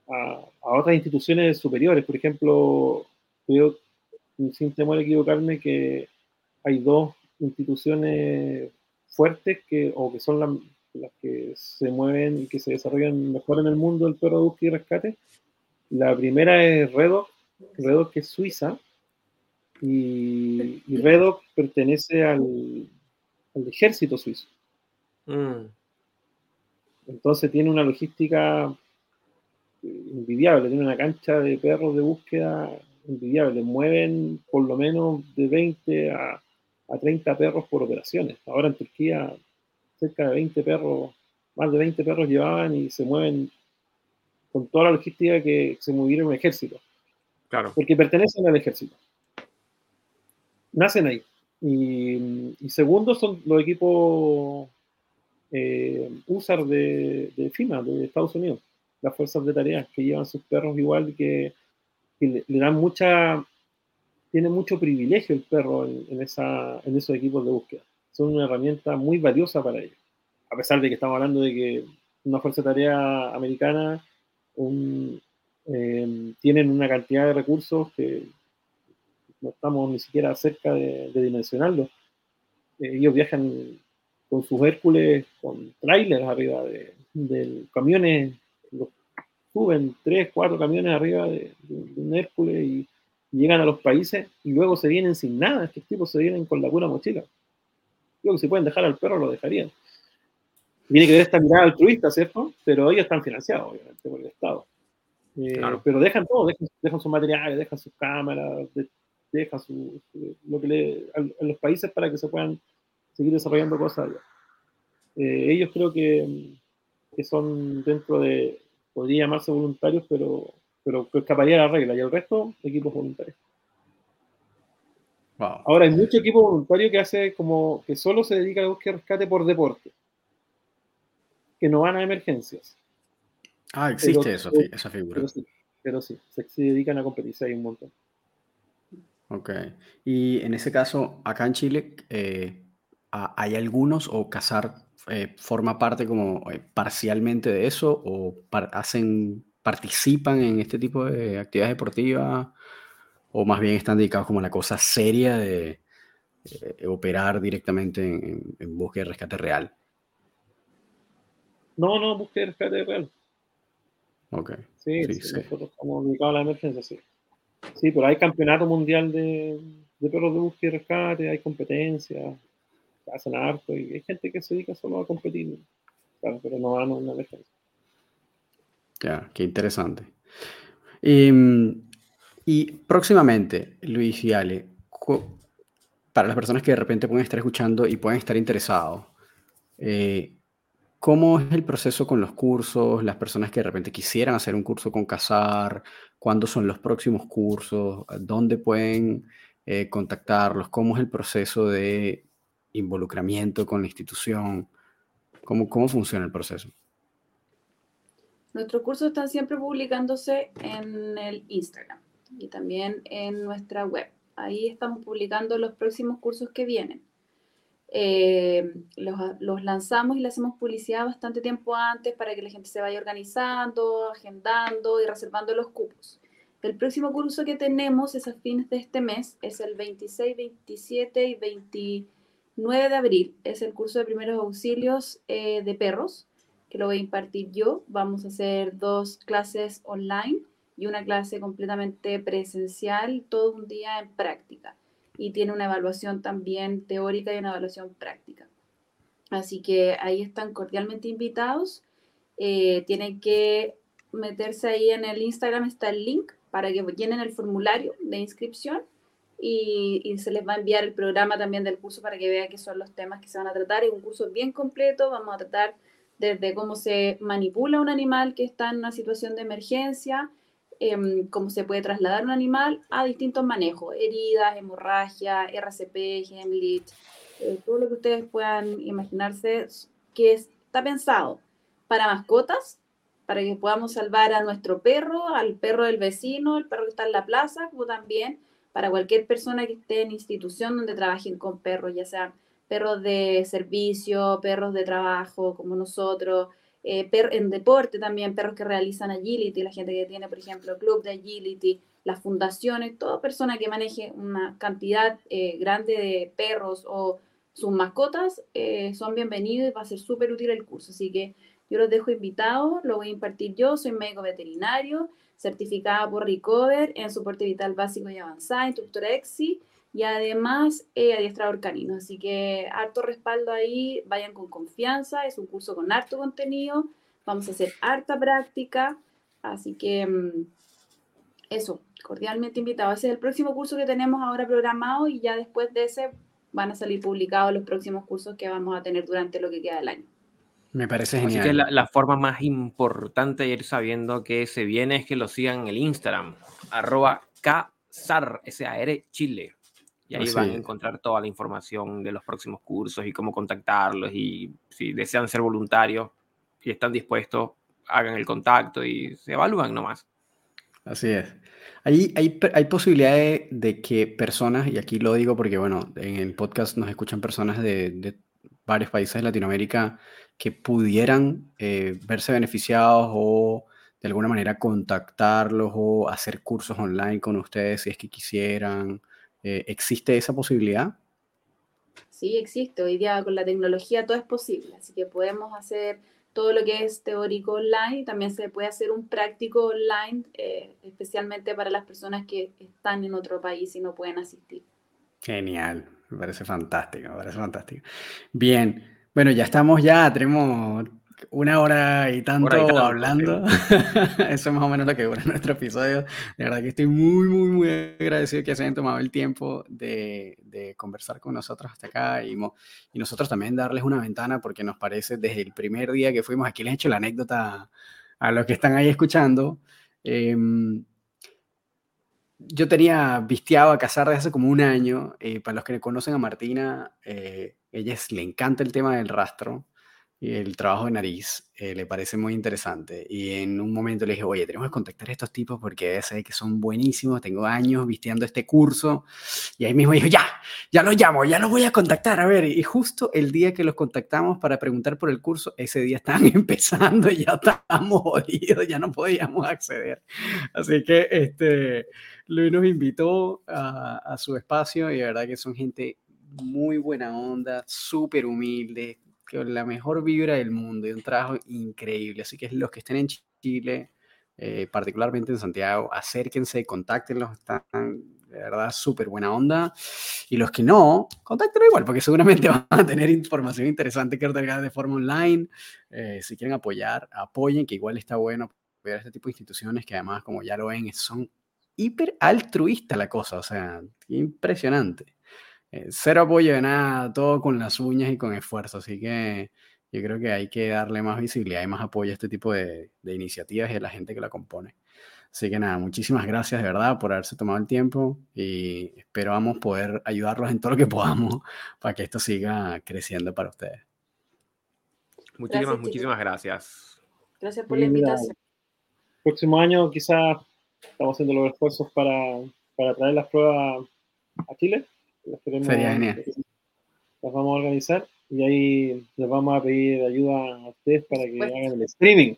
a, otras instituciones superiores. Por ejemplo, creo, sin temor a equivocarme, que hay dos instituciones fuertes que, o que son las, que se mueven y que se desarrollan mejor en el mundo del perro de búsqueda y rescate. La primera es Redoc, Redoc que es suiza, y, y Redoc pertenece al, al ejército suizo. Mm. Entonces tiene una logística envidiable, tiene una cancha de perros de búsqueda envidiable, mueven por lo menos de 20 a, a 30 perros por operaciones. Ahora en Turquía cerca de 20 perros, más de 20 perros llevaban y se mueven con toda la logística que se movieron en el ejército. Claro. Porque pertenecen al ejército. Nacen ahí. Y, segundo son los equipos eh, USAR de, de, FIMA, de Estados Unidos, las fuerzas de tareas, que llevan sus perros igual que, le, dan mucha, tiene mucho privilegio el perro en, esa, en esos equipos de búsqueda. Son una herramienta muy valiosa para ellos. A pesar de que estamos hablando de que una fuerza de tarea americana eh, tienen una cantidad de recursos que no estamos ni siquiera cerca de, dimensionarlo. Eh, ellos viajan con sus Hércules, con trailers arriba de, camiones, los suben tres, cuatro camiones arriba de, un Hércules y, llegan a los países y luego se vienen sin nada. Estos tipos se vienen con la pura mochila. Creo que si pueden dejar al perro, lo dejarían. Tiene que ver esta mirada altruista, ¿cierto? Pero ellos están financiados, obviamente, por el Estado. Eh, pero dejan todo, dejan, dejan sus materiales, dejan sus cámaras, deja su, lo que le, a, los países para que se puedan seguir desarrollando cosas eh, ellos creo que, que, son dentro de, podría llamarse voluntarios, pero, pero escaparía la regla, y el resto, equipos voluntarios. Ahora, hay mucho equipo voluntario que hace como que solo se dedica a búsqueda y rescate por deporte, que no van a emergencias. Ah, existe eso, esa figura. Pero sí, pero sí se, se dedican a competir, hay un montón. Ok. Y en ese caso, acá en Chile, eh, ¿hay algunos o cazar eh, forma parte como eh, parcialmente de eso o hacen, participan en este tipo de actividades deportivas o más bien están dedicados como a la cosa seria de operar directamente en, búsqueda y rescate real? No, no, búsqueda y rescate real. Ok. Sí, sí, nosotros estamos dedicados a la emergencia, sí. Sí, pero hay campeonato mundial de, perros de búsqueda y rescate, hay competencias, hacen harto y hay gente que se dedica solo a competir, pero no van a una defensa. Ya, qué interesante. Em, y, próximamente, Luis y Ale, para las personas que de repente pueden estar escuchando y pueden estar interesados, eh, ¿Cómo es el proceso con los cursos? Las personas que de repente quisieran hacer un curso con Casar, ¿cuándo son los próximos cursos? ¿Dónde pueden eh, contactarlos? ¿Cómo es el proceso de involucramiento con la institución? ¿Cómo, cómo funciona el proceso? Nuestros cursos están siempre publicándose en el Instagram. y también en nuestra web. Ahí estamos publicando los próximos cursos que vienen. Eh, los, los, lanzamos y le hacemos publicidad bastante tiempo antes para que la gente se vaya organizando, agendando y reservando los cupos. El próximo curso que tenemos es a fines de este mes, es el 26, 27 y 29 de abril. Es el curso de primeros auxilios eh, de perros, que lo voy a impartir yo. Vamos a hacer dos clases online y una clase completamente presencial, todo un día en práctica. Y tiene una evaluación también teórica y una evaluación práctica. Así que ahí están cordialmente invitados. Eh, tienen que meterse ahí en el Instagram, está el link para que llenen el formulario de inscripción y, se les va a enviar el programa también del curso para que vean qué son los temas que se van a tratar. Es un curso bien completo, vamos a tratar desde cómo se manipula un animal que está en una situación de emergencia, em, cómo se puede trasladar un animal a distintos manejos, heridas, hemorragia, RCP, Hemlit, eh, todo lo que ustedes puedan imaginarse que está pensado para mascotas para que podamos salvar a nuestro perro, al perro del vecino, el perro que está en la plaza, como también para cualquier persona que esté en institución donde trabajen con perros, ya sean perros de servicio, perros de trabajo, como nosotros, eh, en deporte también, perros que realizan agility, la gente que tiene, por ejemplo, club de agility, las fundaciones, toda persona que maneje una cantidad eh, grande de perros o sus mascotas, eh, son bienvenidos y va a ser súper útil el curso. Así que yo los dejo invitados, lo voy a impartir yo, soy médico veterinario, certificada por Recover en soporte vital básico y avanzado, instructora EXI y además eh, adiestrador canino. Así que harto respaldo ahí, vayan con confianza, es un curso con harto contenido, vamos a hacer harta práctica, así que mm, eso, cordialmente invitado. Ese es el próximo curso que tenemos ahora programado y ya después de ese van a salir publicados los próximos cursos que vamos a tener durante lo que queda del año. Me parece genial. Así que la, forma más importante de ir sabiendo que se viene es que lo sigan en el Instagram, arroba KSAR, S-A-R, Chile. Y ahí van a encontrar toda la información de los próximos cursos y cómo contactarlos. Y si desean ser voluntarios y están dispuestos, hagan el contacto y se evalúan nomás. Así es. Hay, hay, hay posibilidades de que personas, y aquí lo digo porque, bueno, en el podcast nos escuchan personas de, de varios países de Latinoamérica que pudieran eh, verse beneficiados o de alguna manera contactarlos o hacer cursos online con ustedes si es que quisieran. Eh, ¿Existe esa posibilidad? Sí, existe. Hoy día con la tecnología todo es posible, así que podemos hacer todo lo que es teórico online, también se puede hacer un práctico online, eh, especialmente para las personas que están en otro país y no pueden asistir. Genial, me parece fantástico, me parece fantástico. Bien, bueno, ya estamos ya, tenemos una hora y tanto, hablando. Eso es más o menos lo que dura nuestro episodio. De verdad que estoy muy, muy, muy agradecido que se hayan tomado el tiempo de, de conversar con nosotros hasta acá y, y, nosotros también darles una ventana porque nos parece desde el primer día que fuimos, aquí les he hecho la anécdota a los que están ahí escuchando. Em, yo tenía vistiado a casar desde hace como un año. Eh, para los que conocen a Martina, eh, ella le encanta el tema del rastro y el trabajo de nariz. Eh, le parece muy interesante. Y en un momento le dije, oye, tenemos que contactar a estos tipos porque sé que son buenísimos. Tengo años vistiendo este curso. Y ahí mismo dijo, ya, ya los llamo, ya los voy a contactar. A ver, y justo el día que los contactamos para preguntar por el curso, ese día estaban empezando y ya estábamos jodidos, ya no podíamos acceder. Así que, este Luis nos invitó a, su espacio y de verdad que son gente muy buena onda, súper humilde, con la mejor vibra del mundo y un trabajo increíble. Así que los que estén en Chile, eh, particularmente en Santiago, acérquense, contáctenlos, están de verdad súper buena onda. Y los que no, contáctenlo igual, porque seguramente van a tener información interesante que otorgar de forma online. Eh, si quieren apoyar, apoyen, que igual está bueno apoyar este tipo de instituciones que además, como ya lo ven, son hiper altruista la cosa, o sea, impresionante. Eh, cero apoyo de nada, todo con las uñas y con esfuerzo, así que yo creo que hay que darle más visibilidad y más apoyo a este tipo de, iniciativas y a la gente que la compone. Así que nada, muchísimas gracias de verdad por haberse tomado el tiempo y esperamos poder ayudarlos en todo lo que podamos para que esto siga creciendo para ustedes. Muchísimas, muchísimas gracias. Gracias por la invitación. próximo año quizás estamos haciendo los esfuerzos para, para traer las pruebas a Chile. Sería genial. Las vamos a organizar y ahí les vamos a pedir ayuda a ustedes para que hagan el streaming.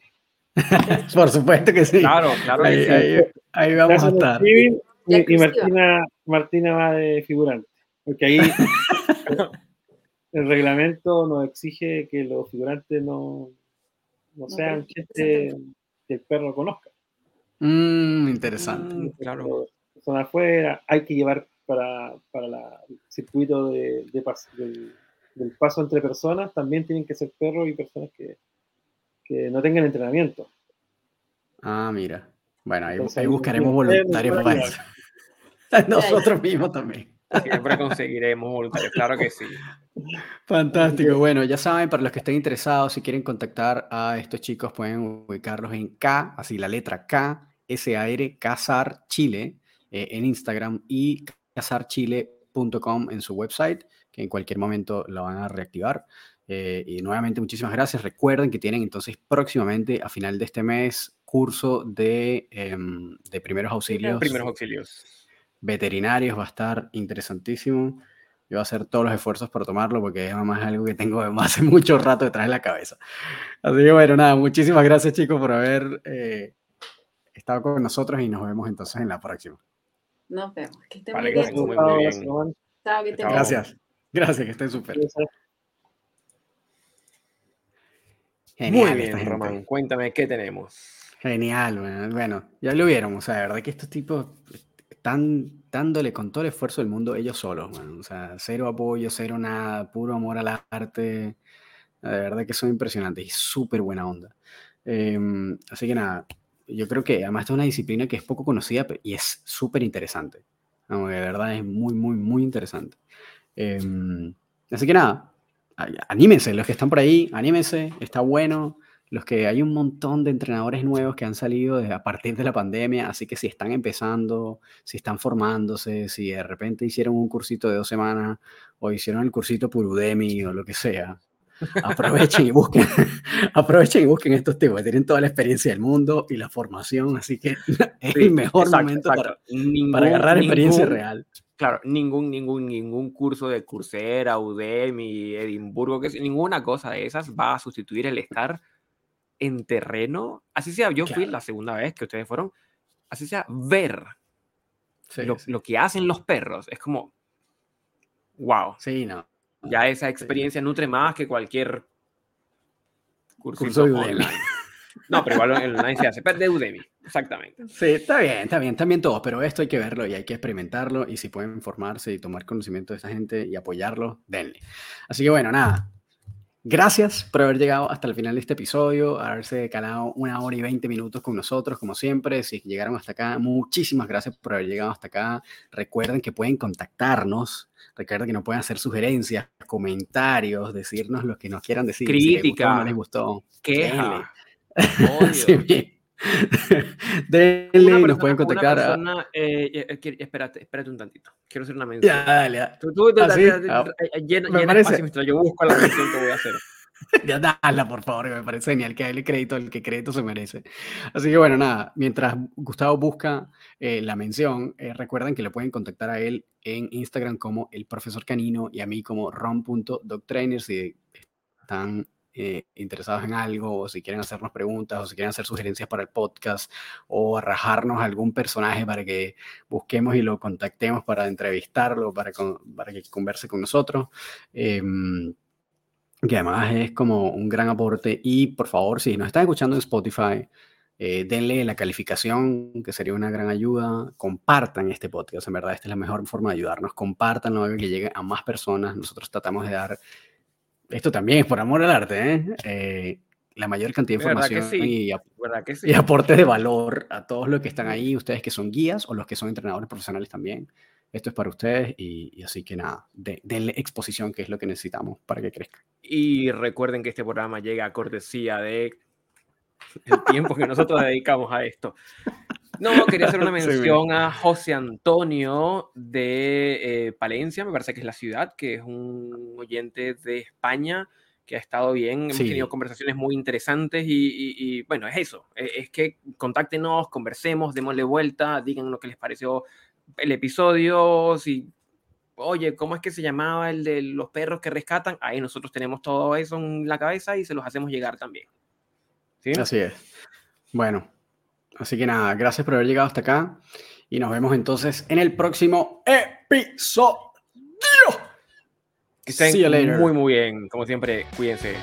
Por supuesto que sí. Claro, claro. Ahí, sí. ahí- ahí vamos a estar. streaming y, y. Martina, Martina va de figurante. Porque ahí el reglamento nos exige que los figurantes no, no sean gente que el perro conozca. Mm, interesante. Mm, claro. Son afuera, hay que llevar para, para la- el circuito de, de pas- del, del paso entre personas, también tienen que ser perros y personas que, que no tengan entrenamiento. Ah, mira. Bueno, ahí, Entonces, ahí buscaremos voluntarios para eso. Nosotros mismos también. Siempre conseguiremos voluntarios, claro que sí. Fantástico. Bueno, ya saben, para los que estén interesados, si quieren contactar a estos chicos, pueden ubicarlos en K, así la letra K, S-A-R, Casar Chile, eh, en Instagram y casarchile.com en su website, que en cualquier momento lo van a reactivar. Eh, y nuevamente, muchísimas gracias. Recuerden que tienen entonces próximamente, a final de este mes, curso de, em, de primeros auxilios Primeros auxilios. veterinarios, va a estar interesantísimo. Yo voy a hacer todos los esfuerzos por tomarlo porque además es algo que tengo hace mucho rato detrás de la cabeza. Así que bueno, nada, muchísimas gracias chicos por haber eh, estado con nosotros y nos vemos entonces en la próxima. Nos vemos. Que estén Vale, muy que bien. muy, muy bien. Chao, que. Gracias. Gracias, que estén súper. Muy Genial esta bien. Román. Cuéntame qué tenemos. Genial, bueno, bueno, ya lo vieron, o sea, de verdad que estos tipos están dándole con todo el esfuerzo del mundo ellos solos, bueno, o sea, cero apoyo, cero nada, puro amor al arte, de verdad que son impresionantes y súper buena onda. Em, así que nada, yo creo que además es una disciplina que es poco conocida y es súper interesante, que de verdad es muy, muy, muy interesante. Em, así que nada, anímense, los que están por ahí, anímense, está bueno los que hay un montón de entrenadores nuevos que han salido a partir de la pandemia, así que si están empezando, si están formándose, si de repente hicieron un cursito de dos semanas o hicieron el cursito por Udemy o lo que sea, aprovechen y busquen, aprovechen y busquen estos tipos, tienen toda la experiencia del mundo y la formación, así que es Sí, el mejor exacto, momento exacto. para, Ningún- para agarrar experiencia ningún- real. Claro, ningún, ningún, ningún curso de Coursera, Udemy, Edimburgo, que ninguna cosa de esas va a sustituir el estar en terreno. Así sea, yo fui Claro. la segunda vez que ustedes fueron, así sea, ver Sí, lo, sí. lo que hacen los perros. Es como, wow, Sí, no. Ya esa experiencia nutre más que cualquier Curso de Udemy. online. No, pero igual en online se hace, pero de Udemy, exactamente. Sí, está bien, está bien, también todos, pero esto hay que verlo y hay que experimentarlo y si pueden formarse y tomar conocimiento de esta gente y apoyarlo, denle. Así que bueno, nada. Gracias por haber llegado hasta el final de este episodio, haberse calado una hora y veinte minutos con nosotros, como siempre. Si llegaron hasta acá, muchísimas gracias por haber llegado hasta acá. Recuerden que pueden contactarnos, recuerden que nos pueden hacer sugerencias, comentarios, decirnos lo que nos quieran decir. si les gustó o Crítica. no les gustó. Queja, odio. Una Denle, nos persona- pueden una contactar. a- persona, eh, eh, eh, espérate, espérate un tantito. Quiero hacer una mención. Ya, dale, ya. Tú, tú, ¿Ah, sí? eh, eh, Ah, eh, llena, me llena parece. espacio yo busco la mención que voy a hacer. Ya dala, por favor, me parece genial que dale crédito al que crédito se merece. Así que bueno, nada, mientras Gustavo busca eh, la mención, eh, recuerden que le pueden contactar a él en Instagram como el profesor canino y a mí como ron.dogtrainer si están eh, interesados en algo o si quieren hacernos preguntas o si quieren hacer sugerencias para el podcast o arrajarnos algún personaje para que busquemos y lo contactemos para entrevistarlo, para, con- para que converse con nosotros. Em, que además es como un gran aporte. Y por favor, si nos están escuchando en Spotify, eh, denle la calificación, que sería una gran ayuda. Compartan este podcast, en verdad, esta es la mejor forma de ayudarnos. Compartanlo, que llegue a más personas. Nosotros tratamos de dar, esto también es por amor al arte, ¿eh? Eh, la mayor cantidad de ¿Verdad que información sí? y, ap- ¿Verdad que sí? y aportes de valor a todos los que están ahí, ustedes que son guías o los que son entrenadores profesionales también. Esto es para ustedes y, y así que nada, de- denle exposición, que es lo que necesitamos para que crezca. Y recuerden que este programa llega a cortesía de el tiempo que nosotros dedicamos a esto. No, quería hacer una Sí, mención a José Antonio de eh, Palencia, me parece que es la ciudad, que es un oyente de España que ha estado bien. Hemos Sí. tenido conversaciones muy interesantes y, y- y, bueno, es eso. Es, es que contáctenos, conversemos, démosle vuelta, digan lo que les pareció el episodio, si, oye, ¿cómo es que se llamaba el de los perros que rescatan? Ahí nosotros tenemos todo eso en la cabeza y se los hacemos llegar también. ¿Sí? Así es. Bueno, así que nada, gracias por haber llegado hasta acá y nos vemos entonces en el próximo episodio. Que estén muy, muy bien. Como siempre, cuídense.